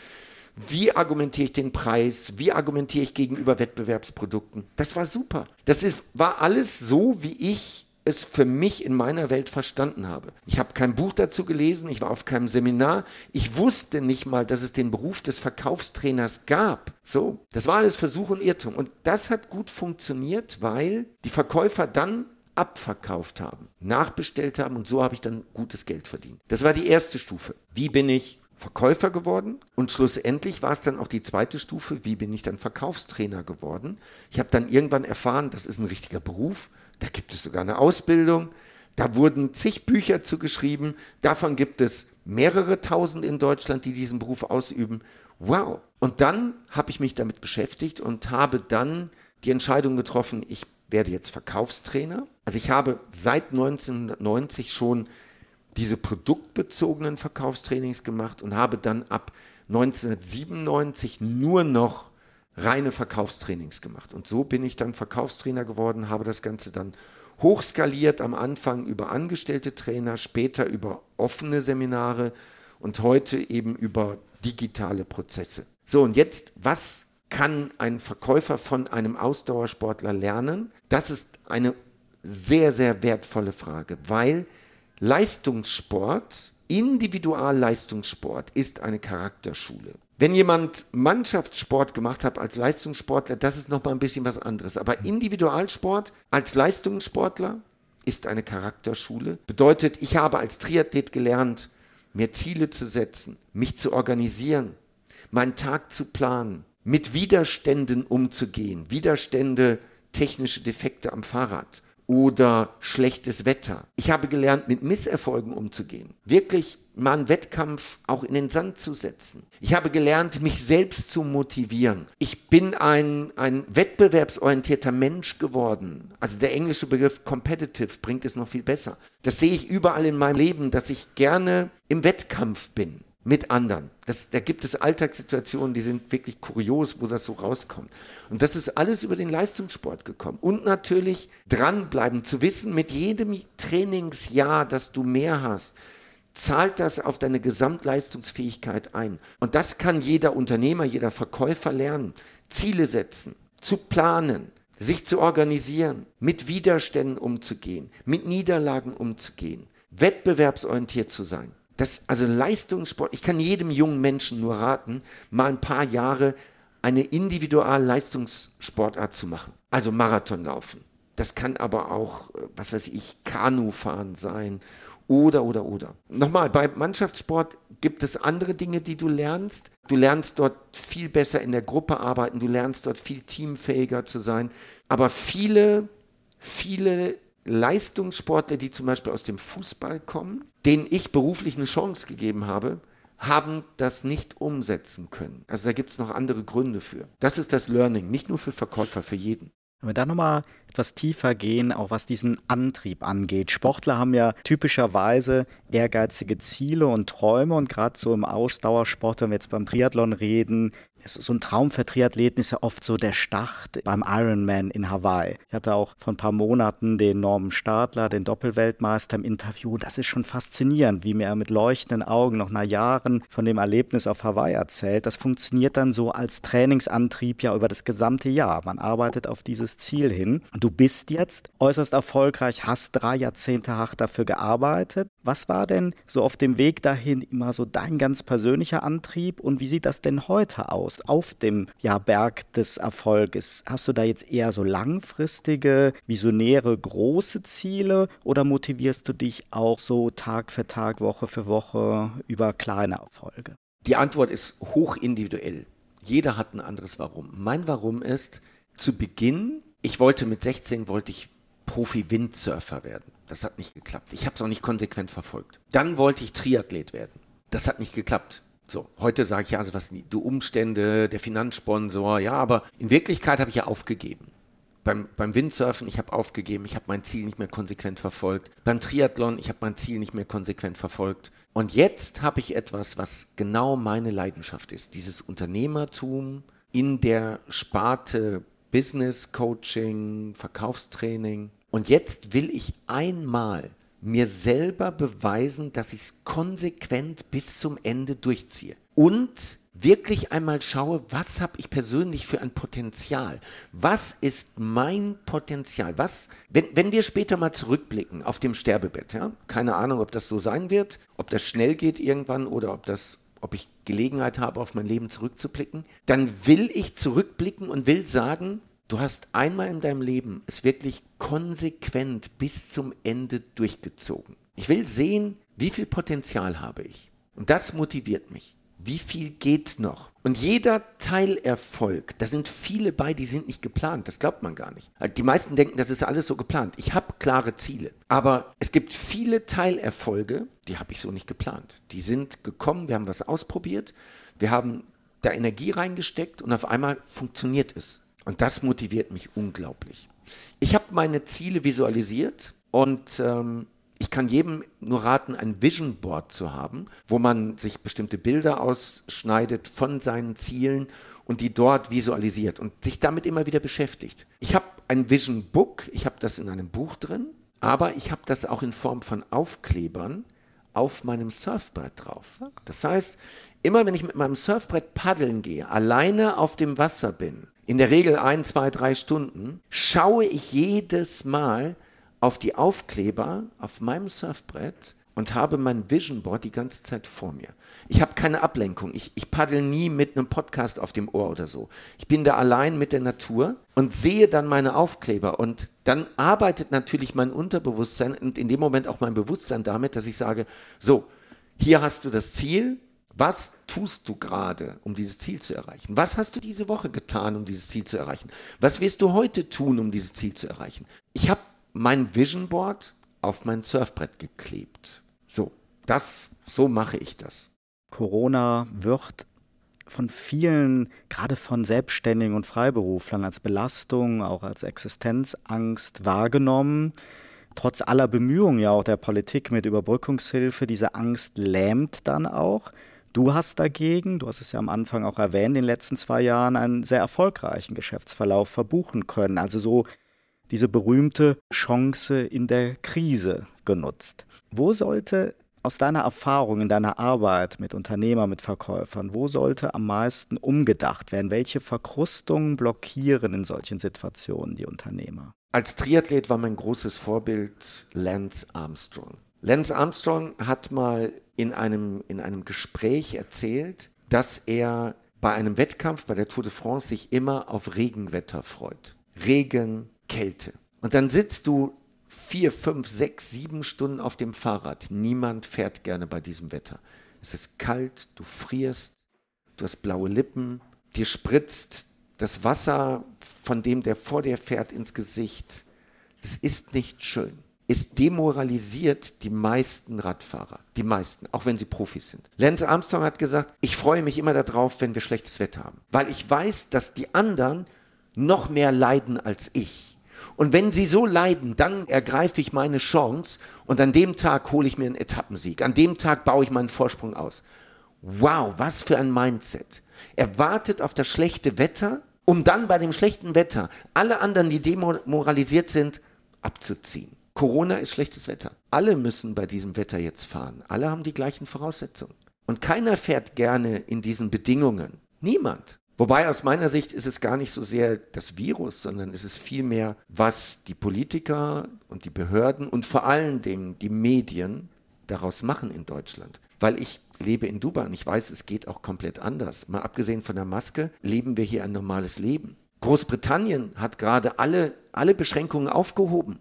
Wie argumentiere ich den Preis? Wie argumentiere ich gegenüber Wettbewerbsprodukten? Das war super. Das ist, war alles so, wie ich es für mich in meiner Welt verstanden habe. Ich habe kein Buch dazu gelesen, ich war auf keinem Seminar, ich wusste nicht mal, dass es den Beruf des Verkaufstrainers gab. So, das war alles Versuch und Irrtum. Und das hat gut funktioniert, weil die Verkäufer dann abverkauft haben, nachbestellt haben und so habe ich dann gutes Geld verdient. Das war die erste Stufe. Wie bin ich Verkäufer geworden und schlussendlich war es dann auch die zweite Stufe, wie bin ich dann Verkaufstrainer geworden. Ich habe dann irgendwann erfahren, das ist ein richtiger Beruf, da gibt es sogar eine Ausbildung. Da wurden zig Bücher zugeschrieben. Davon gibt es mehrere tausend in Deutschland, die diesen Beruf ausüben. Wow. Und dann habe ich mich damit beschäftigt und habe dann die Entscheidung getroffen, ich werde jetzt Verkaufstrainer. Also ich habe seit 1990 schon diese produktbezogenen Verkaufstrainings gemacht und habe dann ab 1997 nur noch reine Verkaufstrainings gemacht. Und so bin ich dann Verkaufstrainer geworden, habe das Ganze dann hochskaliert, am Anfang über angestellte Trainer, später über offene Seminare und heute eben über digitale Prozesse. So, und jetzt, was kann ein Verkäufer von einem Ausdauersportler lernen? Das ist eine sehr, sehr wertvolle Frage, weil Leistungssport, Individualleistungssport ist eine Charakterschule. Wenn jemand Mannschaftssport gemacht hat als Leistungssportler, das ist nochmal ein bisschen was anderes. Aber Individualsport als Leistungssportler ist eine Charakterschule. Bedeutet, ich habe als Triathlet gelernt, mir Ziele zu setzen, mich zu organisieren, meinen Tag zu planen, mit Widerständen umzugehen. Widerstände, technische Defekte am Fahrrad oder schlechtes Wetter. Ich habe gelernt, mit Misserfolgen umzugehen. Wirklich mal einen Wettkampf auch in den Sand zu setzen. Ich habe gelernt, mich selbst zu motivieren. Ich bin ein, ein wettbewerbsorientierter Mensch geworden. Also der englische Begriff competitive bringt es noch viel besser. Das sehe ich überall in meinem Leben, dass ich gerne im Wettkampf bin mit anderen. Das, da gibt es Alltagssituationen, die sind wirklich kurios, wo das so rauskommt. Und das ist alles über den Leistungssport gekommen. Und natürlich dranbleiben, zu wissen, mit jedem Trainingsjahr, das du mehr hast, zahlt das auf deine Gesamtleistungsfähigkeit ein. Und das kann jeder Unternehmer, jeder Verkäufer lernen. Ziele setzen, zu planen, sich zu organisieren, mit Widerständen umzugehen, mit Niederlagen umzugehen, wettbewerbsorientiert zu sein. Das, also Leistungssport, ich kann jedem jungen Menschen nur raten, mal ein paar Jahre eine Individual-Leistungssportart zu machen. Also Marathon laufen. Das kann aber auch, was weiß ich, Kanufahren sein oder, oder, oder. Nochmal, bei Mannschaftssport gibt es andere Dinge, die du lernst. Du lernst dort viel besser in der Gruppe arbeiten, du lernst dort viel teamfähiger zu sein. Aber viele, viele Leistungssportler, die zum Beispiel aus dem Fußball kommen, denen ich beruflich eine Chance gegeben habe, haben das nicht umsetzen können. Also da gibt es noch andere Gründe für. Das ist das Learning, nicht nur für Verkäufer, für jeden. Wenn wir da nochmal etwas tiefer gehen, auch was diesen Antrieb angeht. Sportler haben ja typischerweise ehrgeizige Ziele und Träume und gerade so im Ausdauersport, wenn wir jetzt beim Triathlon reden, so ein Traum für Triathleten ist ja oft so der Start beim Ironman in Hawaii. Ich hatte auch vor ein paar Monaten den Norman Stadler, den Doppelweltmeister im Interview. Das ist schon faszinierend, wie mir er mit leuchtenden Augen noch nach Jahren von dem Erlebnis auf Hawaii erzählt. Das funktioniert dann so als Trainingsantrieb ja über das gesamte Jahr. Man arbeitet auf dieses Ziel hin. Du bist jetzt äußerst erfolgreich, hast drei Jahrzehnte hart dafür gearbeitet. Was war denn so auf dem Weg dahin immer so dein ganz persönlicher Antrieb und wie sieht das denn heute aus auf dem ja, Berg des Erfolges? Hast du da jetzt eher so langfristige, visionäre, große Ziele oder motivierst du dich auch so Tag für Tag, Woche für Woche über kleine Erfolge? Die Antwort ist hoch individuell. Jeder hat ein anderes Warum. Mein Warum ist, zu Beginn ich wollte mit 16 wollte ich Profi-Windsurfer werden. Das hat nicht geklappt. Ich habe es auch nicht konsequent verfolgt. Dann wollte ich Triathlet werden. Das hat nicht geklappt. So, heute sage ich ja, also was die Umstände, der Finanzsponsor, ja, aber in Wirklichkeit habe ich ja aufgegeben. Beim, beim Windsurfen, ich habe aufgegeben, ich habe mein Ziel nicht mehr konsequent verfolgt. Beim Triathlon, ich habe mein Ziel nicht mehr konsequent verfolgt. Und jetzt habe ich etwas, was genau meine Leidenschaft ist. Dieses Unternehmertum in der Sparte Business Coaching, Verkaufstraining. Und jetzt will ich einmal mir selber beweisen, dass ich es konsequent bis zum Ende durchziehe. Und wirklich einmal schaue, was habe ich persönlich für ein Potenzial? Was ist mein Potenzial? Was, wenn, wenn wir später mal zurückblicken auf dem Sterbebett, ja, keine Ahnung, ob das so sein wird, ob das schnell geht irgendwann oder ob das ob ich Gelegenheit habe, auf mein Leben zurückzublicken, dann will ich zurückblicken und will sagen, du hast einmal in deinem Leben es wirklich konsequent bis zum Ende durchgezogen. Ich will sehen, wie viel Potenzial habe ich. Und das motiviert mich. Wie viel geht noch? Und jeder Teilerfolg, da sind viele bei, die sind nicht geplant. Das glaubt man gar nicht. Die meisten denken, das ist alles so geplant. Ich habe klare Ziele. Aber es gibt viele Teilerfolge, die habe ich so nicht geplant. Die sind gekommen, wir haben was ausprobiert, wir haben da Energie reingesteckt und auf einmal funktioniert es. Und das motiviert mich unglaublich. Ich habe meine Ziele visualisiert und ähm, ich kann jedem nur raten, ein Vision Board zu haben, wo man sich bestimmte Bilder ausschneidet von seinen Zielen und die dort visualisiert und sich damit immer wieder beschäftigt. Ich habe ein Vision Book, ich habe das in einem Buch drin, aber ich habe das auch in Form von Aufklebern auf meinem Surfbrett drauf. Das heißt, immer wenn ich mit meinem Surfbrett paddeln gehe, alleine auf dem Wasser bin, in der Regel ein, zwei, drei Stunden, schaue ich jedes Mal, auf die Aufkleber auf meinem Surfbrett und habe mein Vision Board die ganze Zeit vor mir. Ich habe keine Ablenkung. Ich, ich paddel nie mit einem Podcast auf dem Ohr oder so. Ich bin da allein mit der Natur und sehe dann meine Aufkleber. Und dann arbeitet natürlich mein Unterbewusstsein und in dem Moment auch mein Bewusstsein damit, dass ich sage, so, hier hast du das Ziel. Was tust du gerade, um dieses Ziel zu erreichen? Was hast du diese Woche getan, um dieses Ziel zu erreichen? Was wirst du heute tun, um dieses Ziel zu erreichen? Ich habe mein Vision Board auf mein Surfbrett geklebt. So, das, so mache ich das. Corona wird von vielen, gerade von Selbstständigen und Freiberuflern, als Belastung, auch als Existenzangst wahrgenommen. Trotz aller Bemühungen ja auch der Politik mit Überbrückungshilfe, diese Angst lähmt dann auch. Du hast dagegen, du hast es ja am Anfang auch erwähnt, in den letzten zwei Jahren einen sehr erfolgreichen Geschäftsverlauf verbuchen können. Also so diese berühmte Chance in der Krise genutzt. Wo sollte aus deiner Erfahrung in deiner Arbeit mit Unternehmern, mit Verkäufern, wo sollte am meisten umgedacht werden? Welche Verkrustungen blockieren in solchen Situationen die Unternehmer? Als Triathlet war mein großes Vorbild Lance Armstrong. Lance Armstrong hat mal in einem, in einem Gespräch erzählt, dass er bei einem Wettkampf, bei der Tour de France, sich immer auf Regenwetter freut. Regen, Kälte. Und dann sitzt du vier, fünf, sechs, sieben Stunden auf dem Fahrrad. Niemand fährt gerne bei diesem Wetter. Es ist kalt, du frierst, du hast blaue Lippen, dir spritzt das Wasser von dem, der vor dir fährt, ins Gesicht. Es ist nicht schön. Es demoralisiert die meisten Radfahrer. Die meisten, auch wenn sie Profis sind. Lance Armstrong hat gesagt, ich freue mich immer darauf, wenn wir schlechtes Wetter haben. Weil ich weiß, dass die anderen noch mehr leiden als ich. Und wenn sie so leiden, dann ergreife ich meine Chance und an dem Tag hole ich mir einen Etappensieg. An dem Tag baue ich meinen Vorsprung aus. Wow, was für ein Mindset. Er wartet auf das schlechte Wetter, um dann bei dem schlechten Wetter alle anderen, die demoralisiert sind, abzuziehen. Corona ist schlechtes Wetter. Alle müssen bei diesem Wetter jetzt fahren. Alle haben die gleichen Voraussetzungen. Und keiner fährt gerne in diesen Bedingungen. Niemand. Wobei aus meiner Sicht ist es gar nicht so sehr das Virus, sondern es ist vielmehr, was die Politiker und die Behörden und vor allen Dingen die Medien daraus machen in Deutschland. Weil ich lebe in Dubai und ich weiß, es geht auch komplett anders. Mal abgesehen von der Maske, leben wir hier ein normales Leben. Großbritannien hat gerade alle, alle Beschränkungen aufgehoben.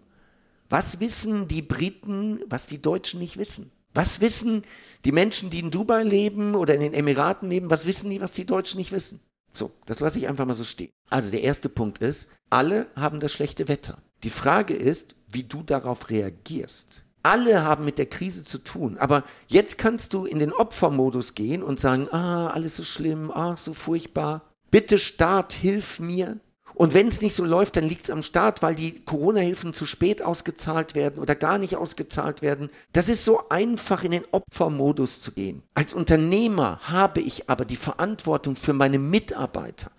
Was wissen die Briten, was die Deutschen nicht wissen? Was wissen die Menschen, die in Dubai leben oder in den Emiraten leben, was wissen die, was die Deutschen nicht wissen? So, das lasse ich einfach mal so stehen. Also der erste Punkt ist, alle haben das schlechte Wetter. Die Frage ist, wie du darauf reagierst. Alle haben mit der Krise zu tun, aber jetzt kannst du in den Opfermodus gehen und sagen, ah, alles so schlimm, ach, so furchtbar. Bitte Staat, hilf mir. Und wenn es nicht so läuft, dann liegt es am Staat, weil die Corona-Hilfen zu spät ausgezahlt werden oder gar nicht ausgezahlt werden. Das ist so einfach, in den Opfermodus zu gehen. Als Unternehmer habe ich aber die Verantwortung für meine Mitarbeiter.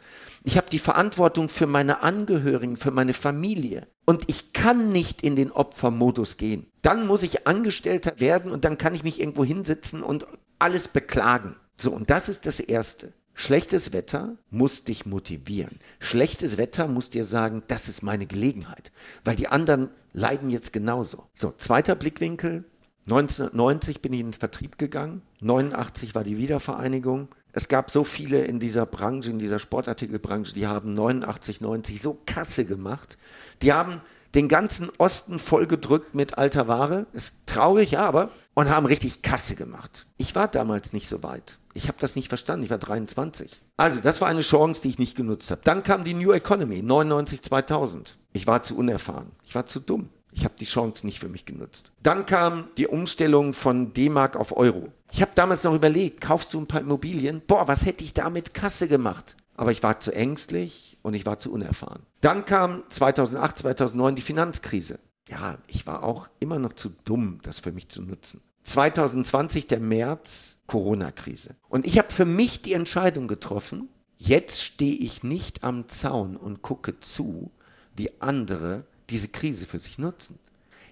Ich habe die Verantwortung für meine Angehörigen, für meine Familie. Und ich kann nicht in den Opfermodus gehen. Dann muss ich Angestellter werden und dann kann ich mich irgendwo hinsetzen und alles beklagen. So, und das ist das Erste. Schlechtes Wetter muss dich motivieren. Schlechtes Wetter muss dir sagen, das ist meine Gelegenheit, weil die anderen leiden jetzt genauso. So, zweiter Blickwinkel. 1990 bin ich in den Vertrieb gegangen. 89 war die Wiedervereinigung. Es gab so viele in dieser Branche, in dieser Sportartikelbranche, die haben 89, 90 so Kasse gemacht. Die haben den ganzen Osten vollgedrückt mit alter Ware. Ist traurig, aber. Und haben richtig Kasse gemacht. Ich war damals nicht so weit. Ich habe das nicht verstanden, ich war 23. Also, das war eine Chance, die ich nicht genutzt habe. Dann kam die New Economy, 99, 2000. Ich war zu unerfahren, ich war zu dumm. Ich habe die Chance nicht für mich genutzt. Dann kam die Umstellung von D-Mark auf Euro. Ich habe damals noch überlegt, kaufst du ein paar Immobilien? Boah, was hätte ich da mit Kasse gemacht? Aber ich war zu ängstlich und ich war zu unerfahren. Dann kam 2008, 2009 die Finanzkrise. Ja, ich war auch immer noch zu dumm, das für mich zu nutzen. 2020, der März, Corona-Krise. Und ich habe für mich die Entscheidung getroffen, jetzt stehe ich nicht am Zaun und gucke zu, wie andere diese Krise für sich nutzen.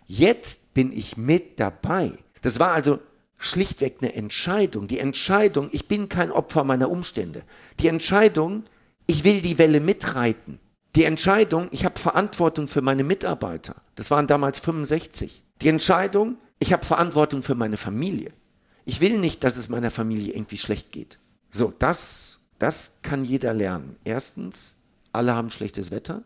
Jetzt bin ich mit dabei. Das war also schlichtweg eine Entscheidung. Die Entscheidung, ich bin kein Opfer meiner Umstände. Die Entscheidung, ich will die Welle mitreiten. Die Entscheidung, ich habe Verantwortung für meine Mitarbeiter. Das waren damals 65. Die Entscheidung, ich habe Verantwortung für meine Familie. Ich will nicht, dass es meiner Familie irgendwie schlecht geht. So, das, das kann jeder lernen. Erstens, alle haben schlechtes Wetter,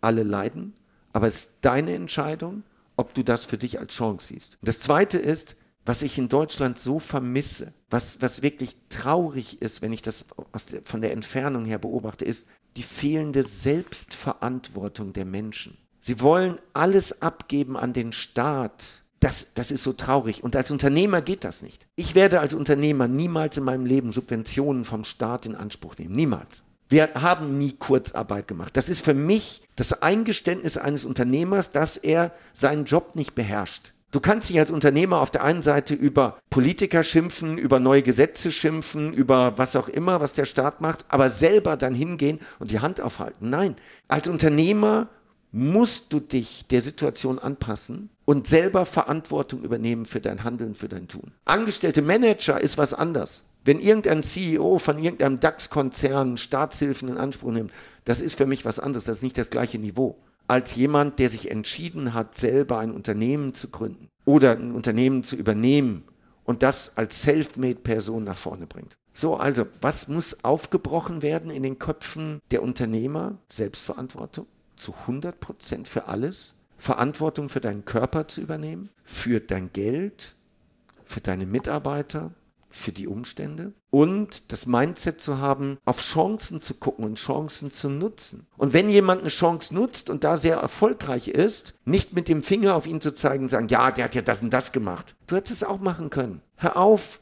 alle leiden, aber es ist deine Entscheidung, ob du das für dich als Chance siehst. Das Zweite ist, was ich in Deutschland so vermisse, was, was wirklich traurig ist, wenn ich das der, von der Entfernung her beobachte, ist die fehlende Selbstverantwortung der Menschen. Sie wollen alles abgeben an den Staat, das, das ist so traurig. Und als Unternehmer geht das nicht. Ich werde als Unternehmer niemals in meinem Leben Subventionen vom Staat in Anspruch nehmen. Niemals. Wir haben nie Kurzarbeit gemacht. Das ist für mich das Eingeständnis eines Unternehmers, dass er seinen Job nicht beherrscht. Du kannst dich als Unternehmer auf der einen Seite über Politiker schimpfen, über neue Gesetze schimpfen, über was auch immer, was der Staat macht, aber selber dann hingehen und die Hand aufhalten. Nein, als Unternehmer musst du dich der Situation anpassen und selber Verantwortung übernehmen für dein Handeln, für dein Tun. Angestellte Manager ist was anderes. Wenn irgendein CEO von irgendeinem DAX-Konzern Staatshilfen in Anspruch nimmt, das ist für mich was anderes, das ist nicht das gleiche Niveau als jemand, der sich entschieden hat, selber ein Unternehmen zu gründen oder ein Unternehmen zu übernehmen und das als Selfmade-Person nach vorne bringt. So, also, was muss aufgebrochen werden in den Köpfen der Unternehmer? Selbstverantwortung zu 100 Prozent für alles. Verantwortung für deinen Körper zu übernehmen, für dein Geld, für deine Mitarbeiter, für die Umstände und das Mindset zu haben, auf Chancen zu gucken und Chancen zu nutzen. Und wenn jemand eine Chance nutzt und da sehr erfolgreich ist, nicht mit dem Finger auf ihn zu zeigen und sagen, ja, der hat ja das und das gemacht. Du hättest es auch machen können. Hör auf,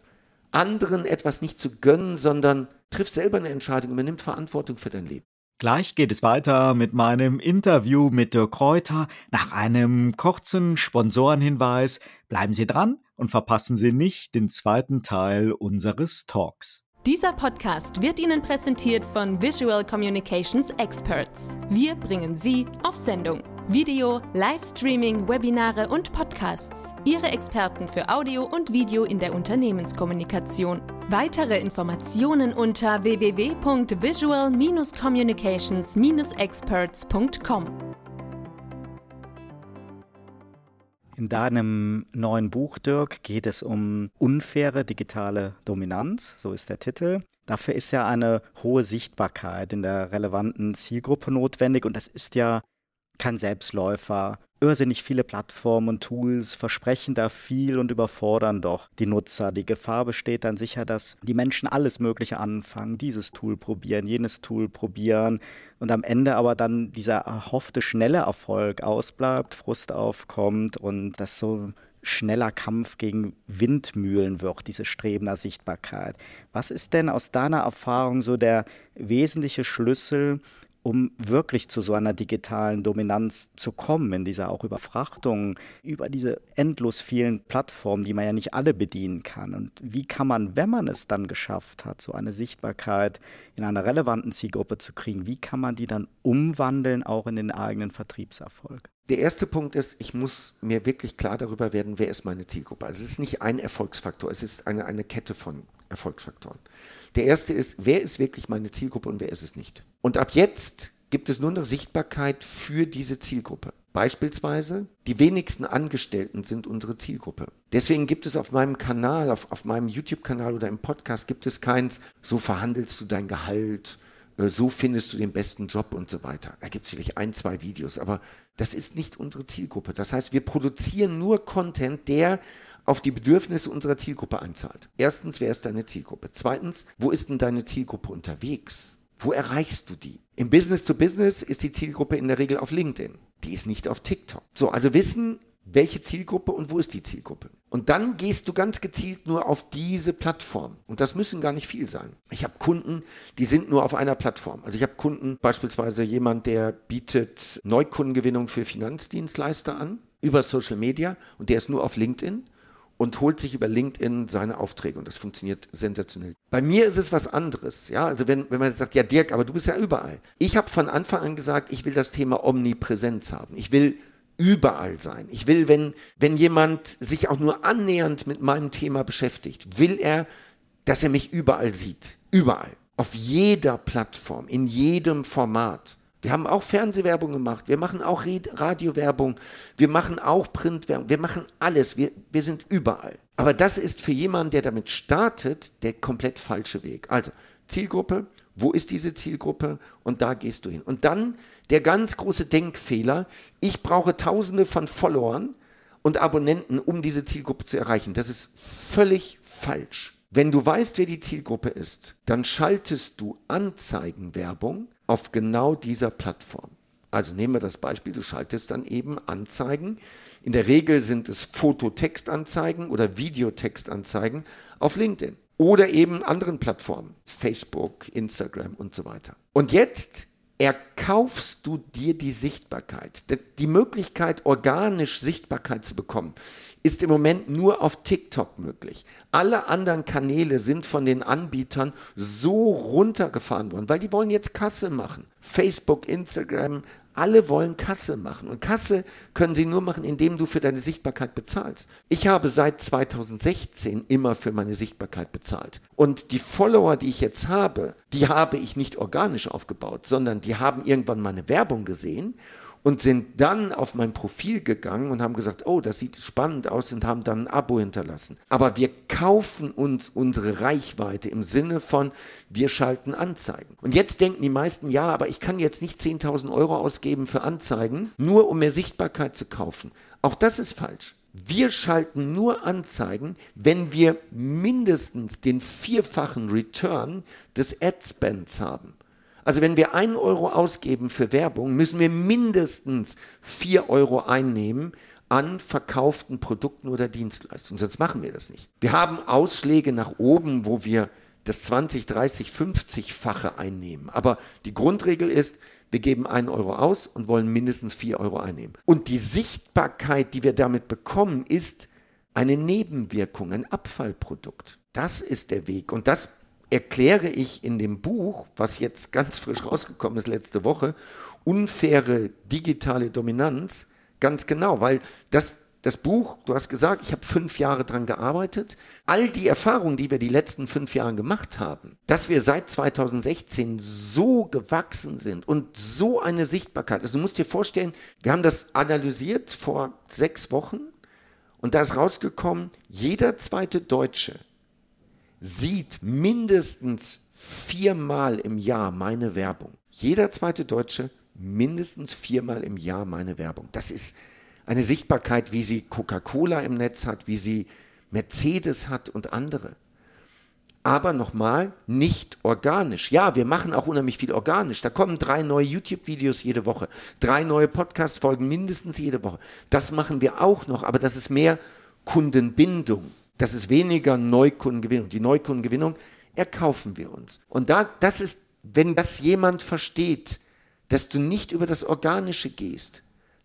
anderen etwas nicht zu gönnen, sondern triff selber eine Entscheidung, übernimm Verantwortung für dein Leben. Gleich geht es weiter mit meinem Interview mit Dirk Kräuter. Nach einem kurzen Sponsorenhinweis bleiben Sie dran und verpassen Sie nicht den zweiten Teil unseres Talks. Dieser Podcast wird Ihnen präsentiert von Visual Communications Experts. Wir bringen Sie auf Sendung. Video, Livestreaming, Webinare und Podcasts. Ihre Experten für Audio und Video in der Unternehmenskommunikation. Weitere Informationen unter www.visual-communications-experts.com. In deinem neuen Buch, Dirk, geht es um unfaire digitale Dominanz, so ist der Titel. Dafür ist ja eine hohe Sichtbarkeit in der relevanten Zielgruppe notwendig und das ist ja kein Selbstläufer. Irrsinnig viele Plattformen und Tools versprechen da viel und überfordern doch die Nutzer. Die Gefahr besteht dann sicher, dass die Menschen alles Mögliche anfangen, dieses Tool probieren, jenes Tool probieren und am Ende aber dann dieser erhoffte schnelle Erfolg ausbleibt, Frust aufkommt und das so schneller Kampf gegen Windmühlen wird, diese Streben nach Sichtbarkeit. Was ist denn aus deiner Erfahrung so der wesentliche Schlüssel, um wirklich zu so einer digitalen Dominanz zu kommen, in dieser auch Überfrachtung, über diese endlos vielen Plattformen, die man ja nicht alle bedienen kann. Und wie kann man, wenn man es dann geschafft hat, so eine Sichtbarkeit in einer relevanten Zielgruppe zu kriegen, wie kann man die dann umwandeln, auch in den eigenen Vertriebserfolg? Der erste Punkt ist, ich muss mir wirklich klar darüber werden, wer ist meine Zielgruppe. Also es ist nicht ein Erfolgsfaktor, es ist eine, eine Kette von Erfolgsfaktoren. Der erste ist, wer ist wirklich meine Zielgruppe und wer ist es nicht? Und ab jetzt gibt es nur noch Sichtbarkeit für diese Zielgruppe. Beispielsweise, die wenigsten Angestellten sind unsere Zielgruppe. Deswegen gibt es auf meinem Kanal, auf, auf meinem YouTube-Kanal oder im Podcast, gibt es keins, so verhandelst du dein Gehalt, äh, so findest du den besten Job und so weiter. Da gibt es vielleicht ein, zwei Videos, aber das ist nicht unsere Zielgruppe. Das heißt, wir produzieren nur Content, der auf die Bedürfnisse unserer Zielgruppe einzahlt. Erstens, wer ist deine Zielgruppe? Zweitens, wo ist denn deine Zielgruppe unterwegs? Wo erreichst du die? Im Business to Business ist die Zielgruppe in der Regel auf LinkedIn. Die ist nicht auf TikTok. So, also wissen, welche Zielgruppe und wo ist die Zielgruppe. Und dann gehst du ganz gezielt nur auf diese Plattform. Und das müssen gar nicht viel sein. Ich habe Kunden, die sind nur auf einer Plattform. Also ich habe Kunden, beispielsweise jemand, der bietet Neukundengewinnung für Finanzdienstleister an über Social Media und der ist nur auf LinkedIn und holt sich über LinkedIn seine Aufträge und das funktioniert sensationell. Bei mir ist es was anderes, ja, also wenn, wenn man sagt, ja Dirk, aber du bist ja überall. Ich habe von Anfang an gesagt, ich will das Thema Omnipräsenz haben. Ich will überall sein. Ich will, wenn, wenn jemand sich auch nur annähernd mit meinem Thema beschäftigt, will er, dass er mich überall sieht. Überall. Auf jeder Plattform, in jedem Format. Wir haben auch Fernsehwerbung gemacht, wir machen auch Radiowerbung, wir machen auch Printwerbung, wir machen alles, wir, wir sind überall. Aber das ist für jemanden, der damit startet, der komplett falsche Weg. Also Zielgruppe, wo ist diese Zielgruppe und da gehst du hin. Und dann der ganz große Denkfehler, ich brauche tausende von Followern und Abonnenten, um diese Zielgruppe zu erreichen. Das ist völlig falsch. Wenn du weißt, wer die Zielgruppe ist, dann schaltest du Anzeigenwerbung auf genau dieser Plattform. Also nehmen wir das Beispiel, du schaltest dann eben Anzeigen. In der Regel sind es Fototextanzeigen oder Videotextanzeigen auf LinkedIn oder eben anderen Plattformen, Facebook, Instagram und so weiter. Und jetzt erkaufst du dir die Sichtbarkeit. Die Möglichkeit, organisch Sichtbarkeit zu bekommen, ist im Moment nur auf TikTok möglich. Alle anderen Kanäle sind von den Anbietern so runtergefahren worden, weil die wollen jetzt Kasse machen. Facebook, Instagram, alle wollen Kasse machen. Und Kasse können sie nur machen, indem du für deine Sichtbarkeit bezahlst. Ich habe seit 2016 immer für meine Sichtbarkeit bezahlt. Und die Follower, die ich jetzt habe, die habe ich nicht organisch aufgebaut, sondern die haben irgendwann meine Werbung gesehen und sind dann auf mein Profil gegangen und haben gesagt, oh, das sieht spannend aus und haben dann ein Abo hinterlassen. Aber wir kaufen uns unsere Reichweite im Sinne von, wir schalten Anzeigen. Und jetzt denken die meisten, ja, aber ich kann jetzt nicht 10.000 Euro ausgeben für Anzeigen, nur um mehr Sichtbarkeit zu kaufen. Auch das ist falsch. Wir schalten nur Anzeigen, wenn wir mindestens den vierfachen Return des Ad-Spends haben. Also wenn wir einen Euro ausgeben für Werbung, müssen wir mindestens vier Euro einnehmen an verkauften Produkten oder Dienstleistungen. Sonst machen wir das nicht. Wir haben Ausschläge nach oben, wo wir das 20, 30, 50-fache einnehmen. Aber die Grundregel ist, wir geben einen Euro aus und wollen mindestens vier Euro einnehmen. Und die Sichtbarkeit, die wir damit bekommen, ist eine Nebenwirkung, ein Abfallprodukt. Das ist der Weg. Und das erkläre ich in dem Buch, was jetzt ganz frisch rausgekommen ist letzte Woche, unfaire digitale Dominanz, ganz genau, weil das, das Buch, du hast gesagt, ich habe fünf Jahre daran gearbeitet. All die Erfahrungen, die wir die letzten fünf Jahre gemacht haben, dass wir seit 2016 so gewachsen sind und so eine Sichtbarkeit. Also du musst dir vorstellen, wir haben das analysiert vor sechs Wochen und da ist rausgekommen, jeder zweite Deutsche sieht mindestens viermal im Jahr meine Werbung. Jeder zweite Deutsche mindestens viermal im Jahr meine Werbung. Das ist eine Sichtbarkeit, wie sie Coca-Cola im Netz hat, wie sie Mercedes hat und andere. Aber nochmal, nicht organisch. Ja, wir machen auch unheimlich viel organisch. Da kommen drei neue YouTube-Videos jede Woche, drei neue Podcast-Folgen mindestens jede Woche. Das machen wir auch noch, aber das ist mehr Kundenbindung. Das ist weniger Neukundengewinnung. Die Neukundengewinnung erkaufen wir uns. Und da, das ist, wenn das jemand versteht, dass du nicht über das Organische gehst,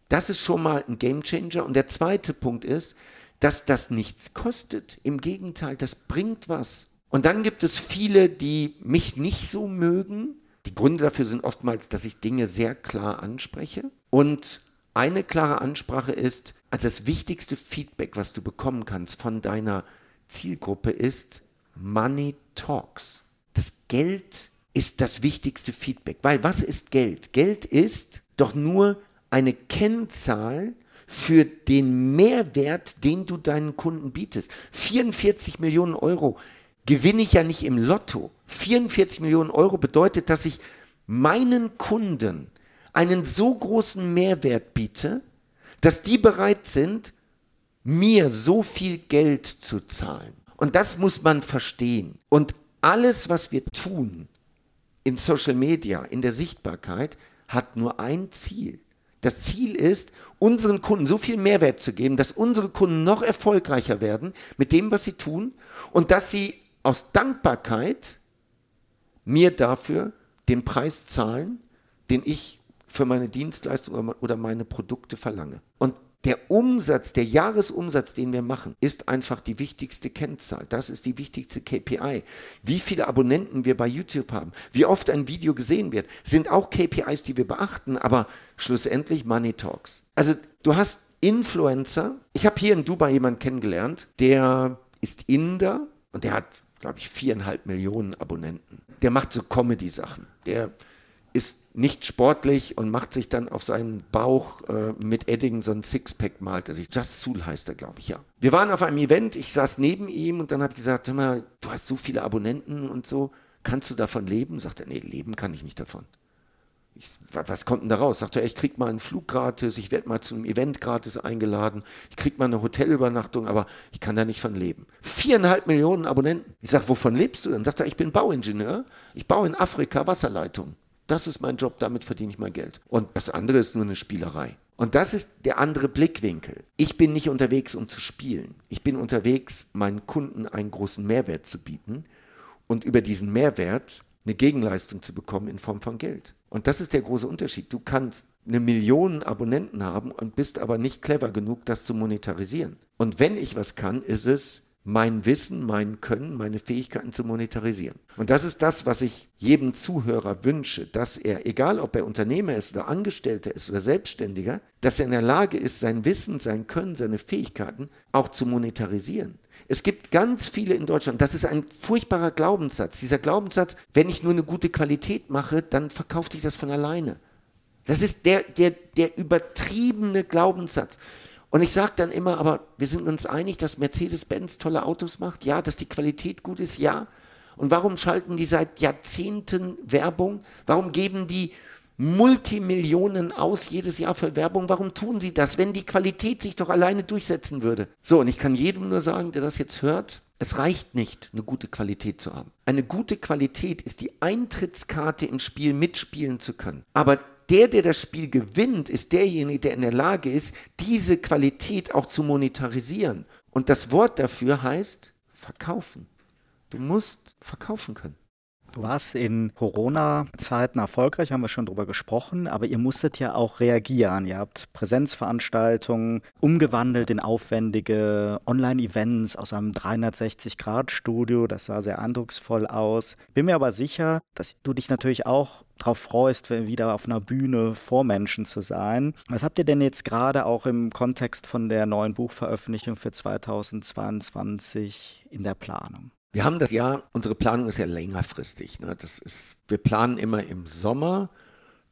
das ist schon mal ein Gamechanger. Und der zweite Punkt ist, dass das nichts kostet. Im Gegenteil, das bringt was. Und dann gibt es viele, die mich nicht so mögen. Die Gründe dafür sind oftmals, dass ich Dinge sehr klar anspreche. Und eine klare Ansprache ist, also das wichtigste Feedback, was du bekommen kannst von deiner Zielgruppe ist Money Talks. Das Geld ist das wichtigste Feedback, weil was ist Geld? Geld ist doch nur eine Kennzahl für den Mehrwert, den du deinen Kunden bietest. 44 Millionen Euro gewinne ich ja nicht im Lotto. 44 Millionen Euro bedeutet, dass ich meinen Kunden einen so großen Mehrwert biete, dass die bereit sind, mir so viel Geld zu zahlen. Und das muss man verstehen. Und alles, was wir tun in Social Media, in der Sichtbarkeit, hat nur ein Ziel. Das Ziel ist, unseren Kunden so viel Mehrwert zu geben, dass unsere Kunden noch erfolgreicher werden mit dem, was sie tun und dass sie aus Dankbarkeit mir dafür den Preis zahlen, den ich für meine Dienstleistung oder meine Produkte verlange. Und der Umsatz, der Jahresumsatz, den wir machen, ist einfach die wichtigste Kennzahl. Das ist die wichtigste KPI. Wie viele Abonnenten wir bei YouTube haben, wie oft ein Video gesehen wird, sind auch KPIs, die wir beachten, aber schlussendlich Money Talks. Also du hast Influencer. Ich habe hier in Dubai jemanden kennengelernt, der ist Inder und der hat, glaube ich, viereinhalb Millionen Abonnenten. Der macht so Comedy-Sachen. Der ist nicht sportlich und macht sich dann auf seinen Bauch äh, mit Edding so ein Sixpack malt er sich. Just Soul heißt er, glaube ich, ja. Wir waren auf einem Event, ich saß neben ihm und dann habe ich gesagt, hör mal, du hast so viele Abonnenten und so, kannst du davon leben? Sagt er, nee, leben kann ich nicht davon. Ich, was kommt denn da raus? Sagt er, ich krieg mal einen Flug gratis, ich werde mal zu einem Event gratis eingeladen, ich krieg mal eine Hotelübernachtung, aber ich kann da nicht von leben. Viereinhalb Millionen Abonnenten. Ich sage, wovon lebst du? Dann sagt er, ich bin Bauingenieur, ich baue in Afrika Wasserleitungen. Das ist mein Job, damit verdiene ich mein Geld. Und das andere ist nur eine Spielerei. Und das ist der andere Blickwinkel. Ich bin nicht unterwegs, um zu spielen. Ich bin unterwegs, meinen Kunden einen großen Mehrwert zu bieten. Und über diesen Mehrwert eine Gegenleistung zu bekommen in Form von Geld. Und das ist der große Unterschied. Du kannst eine Million Abonnenten haben und bist aber nicht clever genug, das zu monetarisieren. Und wenn ich was kann, ist es, mein Wissen, mein Können, meine Fähigkeiten zu monetarisieren. Und das ist das, was ich jedem Zuhörer wünsche, dass er, egal ob er Unternehmer ist oder Angestellter ist oder Selbstständiger, dass er in der Lage ist, sein Wissen, sein Können, seine Fähigkeiten auch zu monetarisieren. Es gibt ganz viele in Deutschland, das ist ein furchtbarer Glaubenssatz. Dieser Glaubenssatz, wenn ich nur eine gute Qualität mache, dann verkauft sich das von alleine. Das ist der, der, der übertriebene Glaubenssatz. Und ich sage dann immer, aber wir sind uns einig, dass Mercedes-Benz tolle Autos macht, ja, dass die Qualität gut ist, ja. Und warum schalten die seit Jahrzehnten Werbung? Warum geben die Multimillionen aus jedes Jahr für Werbung? Warum tun sie das, wenn die Qualität sich doch alleine durchsetzen würde? So, und ich kann jedem nur sagen, der das jetzt hört, es reicht nicht, eine gute Qualität zu haben. Eine gute Qualität ist die Eintrittskarte im Spiel mitspielen zu können. Aber der, der das Spiel gewinnt, ist derjenige, der in der Lage ist, diese Qualität auch zu monetarisieren. Und das Wort dafür heißt verkaufen. Du musst verkaufen können. Du warst in Corona-Zeiten erfolgreich, haben wir schon drüber gesprochen, aber ihr musstet ja auch reagieren. Ihr habt Präsenzveranstaltungen umgewandelt in aufwendige Online-Events aus einem 360-Grad-Studio. Das sah sehr eindrucksvoll aus. Bin mir aber sicher, dass du dich natürlich auch darauf freust, wieder auf einer Bühne vor Menschen zu sein. Was habt ihr denn jetzt gerade auch im Kontext von der neuen Buchveröffentlichung für 2022 in der Planung? Wir haben das Jahr, unsere Planung ist ja längerfristig. Ne? Das ist, wir planen immer im Sommer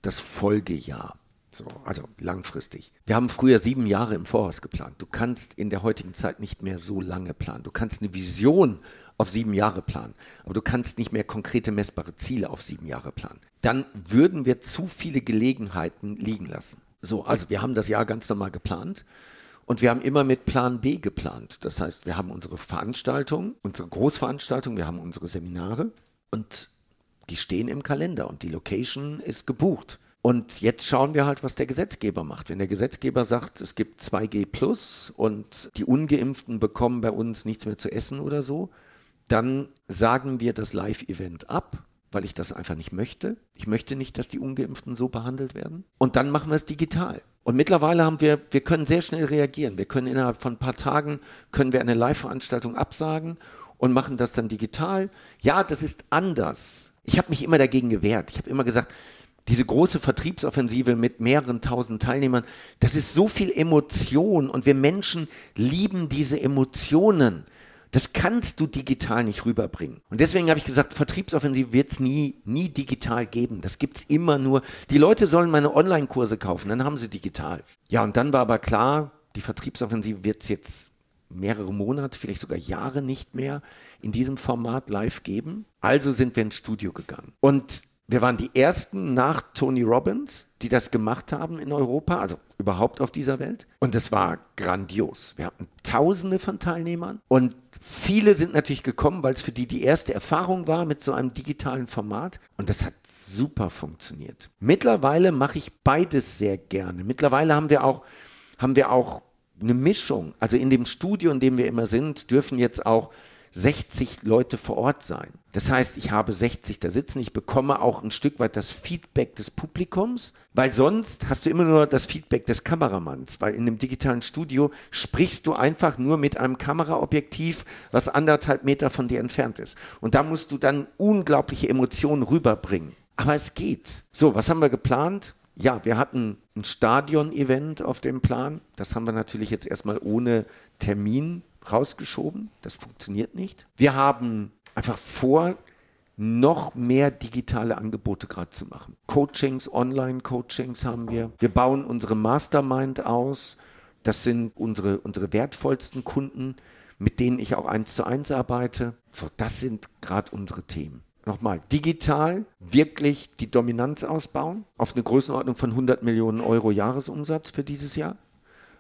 das Folgejahr. So, also langfristig. Wir haben früher sieben Jahre im Voraus geplant. Du kannst in der heutigen Zeit nicht mehr so lange planen. Du kannst eine Vision auf sieben Jahre planen, aber du kannst nicht mehr konkrete messbare Ziele auf sieben Jahre planen. Dann würden wir zu viele Gelegenheiten liegen lassen. So, also wir haben das Jahr ganz normal geplant und wir haben immer mit Plan B geplant. Das heißt, wir haben unsere Veranstaltungen, unsere Großveranstaltungen, wir haben unsere Seminare und die stehen im Kalender und die Location ist gebucht. Und jetzt schauen wir halt, was der Gesetzgeber macht. Wenn der Gesetzgeber sagt, es gibt 2G plus und die ungeimpften bekommen bei uns nichts mehr zu essen oder so, dann sagen wir das Live-Event ab weil ich das einfach nicht möchte. Ich möchte nicht, dass die Ungeimpften so behandelt werden. Und dann machen wir es digital. Und mittlerweile haben wir, wir können sehr schnell reagieren. Wir können innerhalb von ein paar Tagen, können wir eine Live-Veranstaltung absagen und machen das dann digital. Ja, das ist anders. Ich habe mich immer dagegen gewehrt. Ich habe immer gesagt, diese große Vertriebsoffensive mit mehreren tausend Teilnehmern, das ist so viel Emotion und wir Menschen lieben diese Emotionen. Das kannst du digital nicht rüberbringen. Und deswegen habe ich gesagt, Vertriebsoffensive wird es nie, nie digital geben. Das gibt es immer nur. Die Leute sollen meine Online-Kurse kaufen, dann haben sie digital. Ja, und dann war aber klar, die Vertriebsoffensive wird es jetzt mehrere Monate, vielleicht sogar Jahre nicht mehr in diesem Format live geben. Also sind wir ins Studio gegangen. Und wir waren die ersten nach Tony Robbins, die das gemacht haben in Europa, also überhaupt auf dieser Welt. Und es war grandios. Wir hatten Tausende von Teilnehmern und viele sind natürlich gekommen, weil es für die die erste Erfahrung war mit so einem digitalen Format. Und das hat super funktioniert. Mittlerweile mache ich beides sehr gerne. Mittlerweile haben wir auch, haben wir auch eine Mischung. Also in dem Studio, in dem wir immer sind, dürfen jetzt auch 60 Leute vor Ort sein. Das heißt, ich habe 60 da sitzen, ich bekomme auch ein Stück weit das Feedback des Publikums, weil sonst hast du immer nur das Feedback des Kameramanns, weil in einem digitalen Studio sprichst du einfach nur mit einem Kameraobjektiv, was anderthalb Meter von dir entfernt ist. Und da musst du dann unglaubliche Emotionen rüberbringen. Aber es geht. So, was haben wir geplant? Ja, wir hatten ein Stadion-Event auf dem Plan. Das haben wir natürlich jetzt erstmal ohne Termin rausgeschoben. Das funktioniert nicht. Wir haben einfach vor, noch mehr digitale Angebote gerade zu machen. Coachings, Online-Coachings haben wir. Wir bauen unsere Mastermind aus. Das sind unsere, unsere wertvollsten Kunden, mit denen ich auch eins zu eins arbeite. So, das sind gerade unsere Themen. Nochmal, digital wirklich die Dominanz ausbauen auf eine Größenordnung von 100 Millionen Euro Jahresumsatz für dieses Jahr.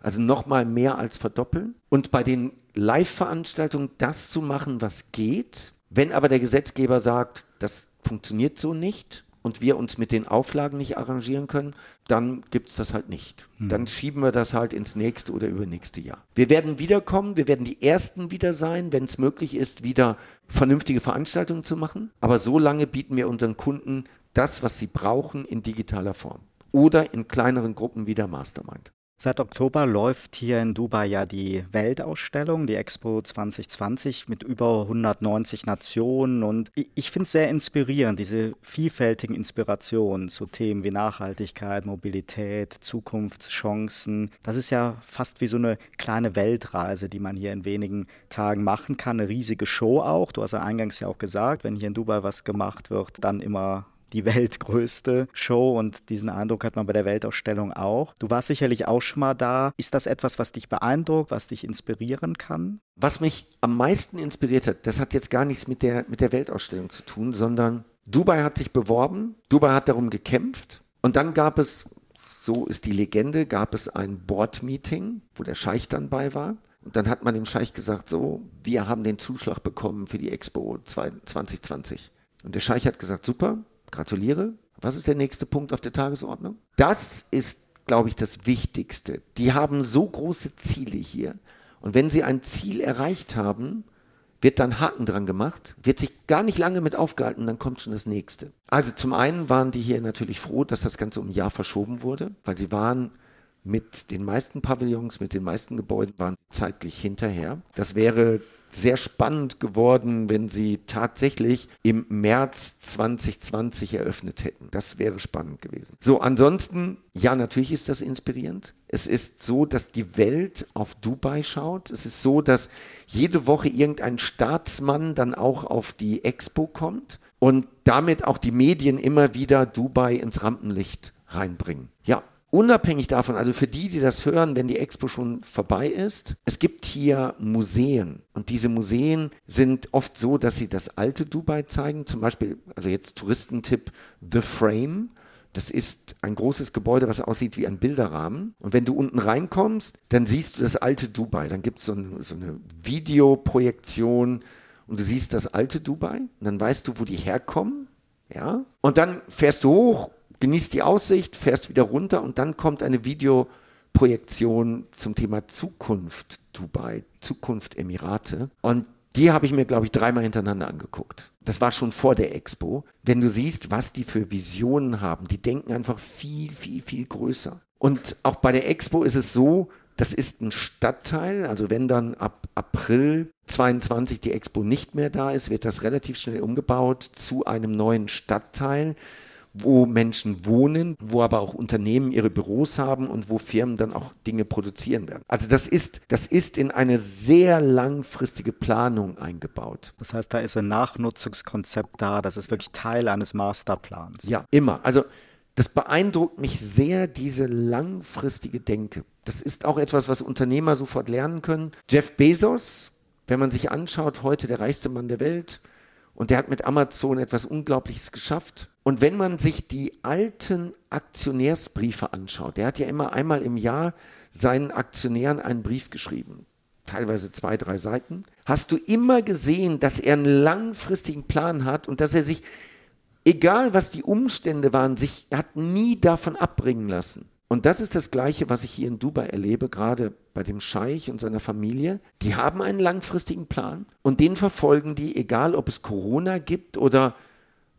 Also nochmal mehr als verdoppeln. Und bei den Live-Veranstaltungen das zu machen, was geht. Wenn aber der Gesetzgeber sagt, das funktioniert so nicht, und wir uns mit den Auflagen nicht arrangieren können, dann gibt es das halt nicht. Mhm. Dann schieben wir das halt ins nächste oder übernächste Jahr. Wir werden wiederkommen, wir werden die Ersten wieder sein, wenn es möglich ist, wieder vernünftige Veranstaltungen zu machen. Aber so lange bieten wir unseren Kunden das, was sie brauchen, in digitaler Form. Oder in kleineren Gruppen wie der Mastermind. Seit Oktober läuft hier in Dubai ja die Weltausstellung, die Expo 2020 mit über 190 Nationen und ich finde es sehr inspirierend, diese vielfältigen Inspirationen zu Themen wie Nachhaltigkeit, Mobilität, Zukunftschancen. Das ist ja fast wie so eine kleine Weltreise, die man hier in wenigen Tagen machen kann. Eine riesige Show auch. Du hast ja eingangs ja auch gesagt, wenn hier in Dubai was gemacht wird, dann immer die weltgrößte Show und diesen Eindruck hat man bei der Weltausstellung auch. Du warst sicherlich auch schon mal da. Ist das etwas, was dich beeindruckt, was dich inspirieren kann? Was mich am meisten inspiriert hat, das hat jetzt gar nichts mit der, mit der Weltausstellung zu tun, sondern Dubai hat sich beworben, Dubai hat darum gekämpft und dann gab es, so ist die Legende, gab es ein Board-Meeting, wo der Scheich dann bei war. Und dann hat man dem Scheich gesagt, so, wir haben den Zuschlag bekommen für die Expo 2020. Und der Scheich hat gesagt, super, Gratuliere. Was ist der nächste Punkt auf der Tagesordnung? Das ist, glaube ich, das Wichtigste. Die haben so große Ziele hier. Und wenn sie ein Ziel erreicht haben, wird dann Haken dran gemacht, wird sich gar nicht lange mit aufgehalten, dann kommt schon das nächste. Also zum einen waren die hier natürlich froh, dass das Ganze um ein Jahr verschoben wurde, weil sie waren mit den meisten Pavillons, mit den meisten Gebäuden waren zeitlich hinterher. Das wäre sehr spannend geworden, wenn sie tatsächlich im März 2020 eröffnet hätten. Das wäre spannend gewesen. So, ansonsten, ja, natürlich ist das inspirierend. Es ist so, dass die Welt auf Dubai schaut. Es ist so, dass jede Woche irgendein Staatsmann dann auch auf die Expo kommt und damit auch die Medien immer wieder Dubai ins Rampenlicht reinbringen. Ja, Unabhängig davon, also für die, die das hören, wenn die Expo schon vorbei ist, es gibt hier Museen. Und diese Museen sind oft so, dass sie das alte Dubai zeigen. Zum Beispiel, also jetzt Touristentipp, The Frame. Das ist ein großes Gebäude, was aussieht wie ein Bilderrahmen. Und wenn du unten reinkommst, dann siehst du das alte Dubai. Dann gibt so es so eine Videoprojektion und du siehst das alte Dubai. Und dann weißt du, wo die herkommen. Ja. Und dann fährst du hoch genießt die Aussicht, fährst wieder runter und dann kommt eine Videoprojektion zum Thema Zukunft Dubai, Zukunft Emirate. Und die habe ich mir, glaube ich, dreimal hintereinander angeguckt. Das war schon vor der Expo. Wenn du siehst, was die für Visionen haben, die denken einfach viel, viel, viel größer. Und auch bei der Expo ist es so, das ist ein Stadtteil, also wenn dann ab April 22 die Expo nicht mehr da ist, wird das relativ schnell umgebaut zu einem neuen Stadtteil wo Menschen wohnen, wo aber auch Unternehmen ihre Büros haben und wo Firmen dann auch Dinge produzieren werden. Also das ist, das ist in eine sehr langfristige Planung eingebaut. Das heißt, da ist ein Nachnutzungskonzept da, das ist wirklich Teil eines Masterplans. Ja, immer. Also das beeindruckt mich sehr, diese langfristige Denke. Das ist auch etwas, was Unternehmer sofort lernen können. Jeff Bezos, wenn man sich anschaut, heute der reichste Mann der Welt, und der hat mit Amazon etwas Unglaubliches geschafft. Und wenn man sich die alten Aktionärsbriefe anschaut, der hat ja immer einmal im Jahr seinen Aktionären einen Brief geschrieben, teilweise zwei, drei Seiten, hast du immer gesehen, dass er einen langfristigen Plan hat und dass er sich, egal was die Umstände waren, sich hat nie davon abbringen lassen. Und das ist das Gleiche, was ich hier in Dubai erlebe, gerade bei dem Scheich und seiner Familie. Die haben einen langfristigen Plan und den verfolgen die, egal ob es Corona gibt oder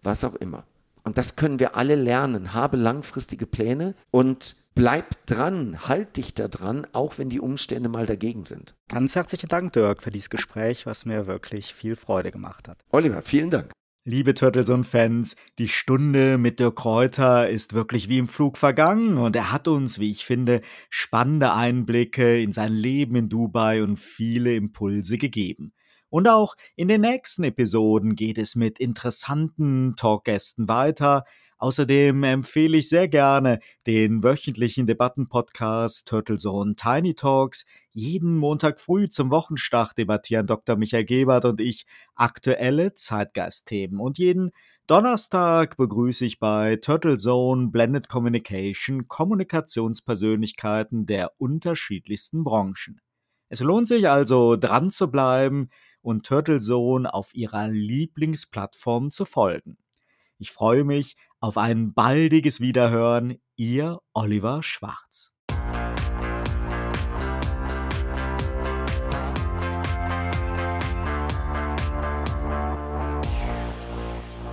was auch immer. Und das können wir alle lernen. Habe langfristige Pläne und bleib dran, halt dich da dran, auch wenn die Umstände mal dagegen sind. Ganz herzlichen Dank, Dirk, für dieses Gespräch, was mir wirklich viel Freude gemacht hat. Oliver, vielen Dank. Liebe Turtleson-Fans, die Stunde mit Dirk Kräuter ist wirklich wie im Flug vergangen und er hat uns, wie ich finde, spannende Einblicke in sein Leben in Dubai und viele Impulse gegeben. Und auch in den nächsten Episoden geht es mit interessanten Talkgästen weiter, Außerdem empfehle ich sehr gerne den wöchentlichen Debattenpodcast Turtle Zone Tiny Talks. Jeden Montag früh zum Wochenstart debattieren Dr. Michael Gebert und ich aktuelle Zeitgeistthemen. Und jeden Donnerstag begrüße ich bei Turtle Zone Blended Communication Kommunikationspersönlichkeiten der unterschiedlichsten Branchen. Es lohnt sich also dran zu bleiben und Turtle Zone auf ihrer Lieblingsplattform zu folgen. Ich freue mich auf ein baldiges Wiederhören. Ihr Oliver Schwarz.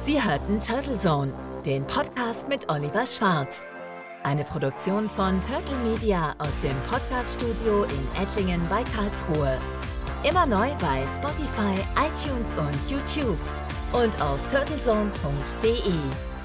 Sie hörten Turtle Zone, den Podcast mit Oliver Schwarz. Eine Produktion von Turtle Media aus dem Podcaststudio in Ettlingen bei Karlsruhe. Immer neu bei Spotify, iTunes und YouTube und auf turtlezone.de.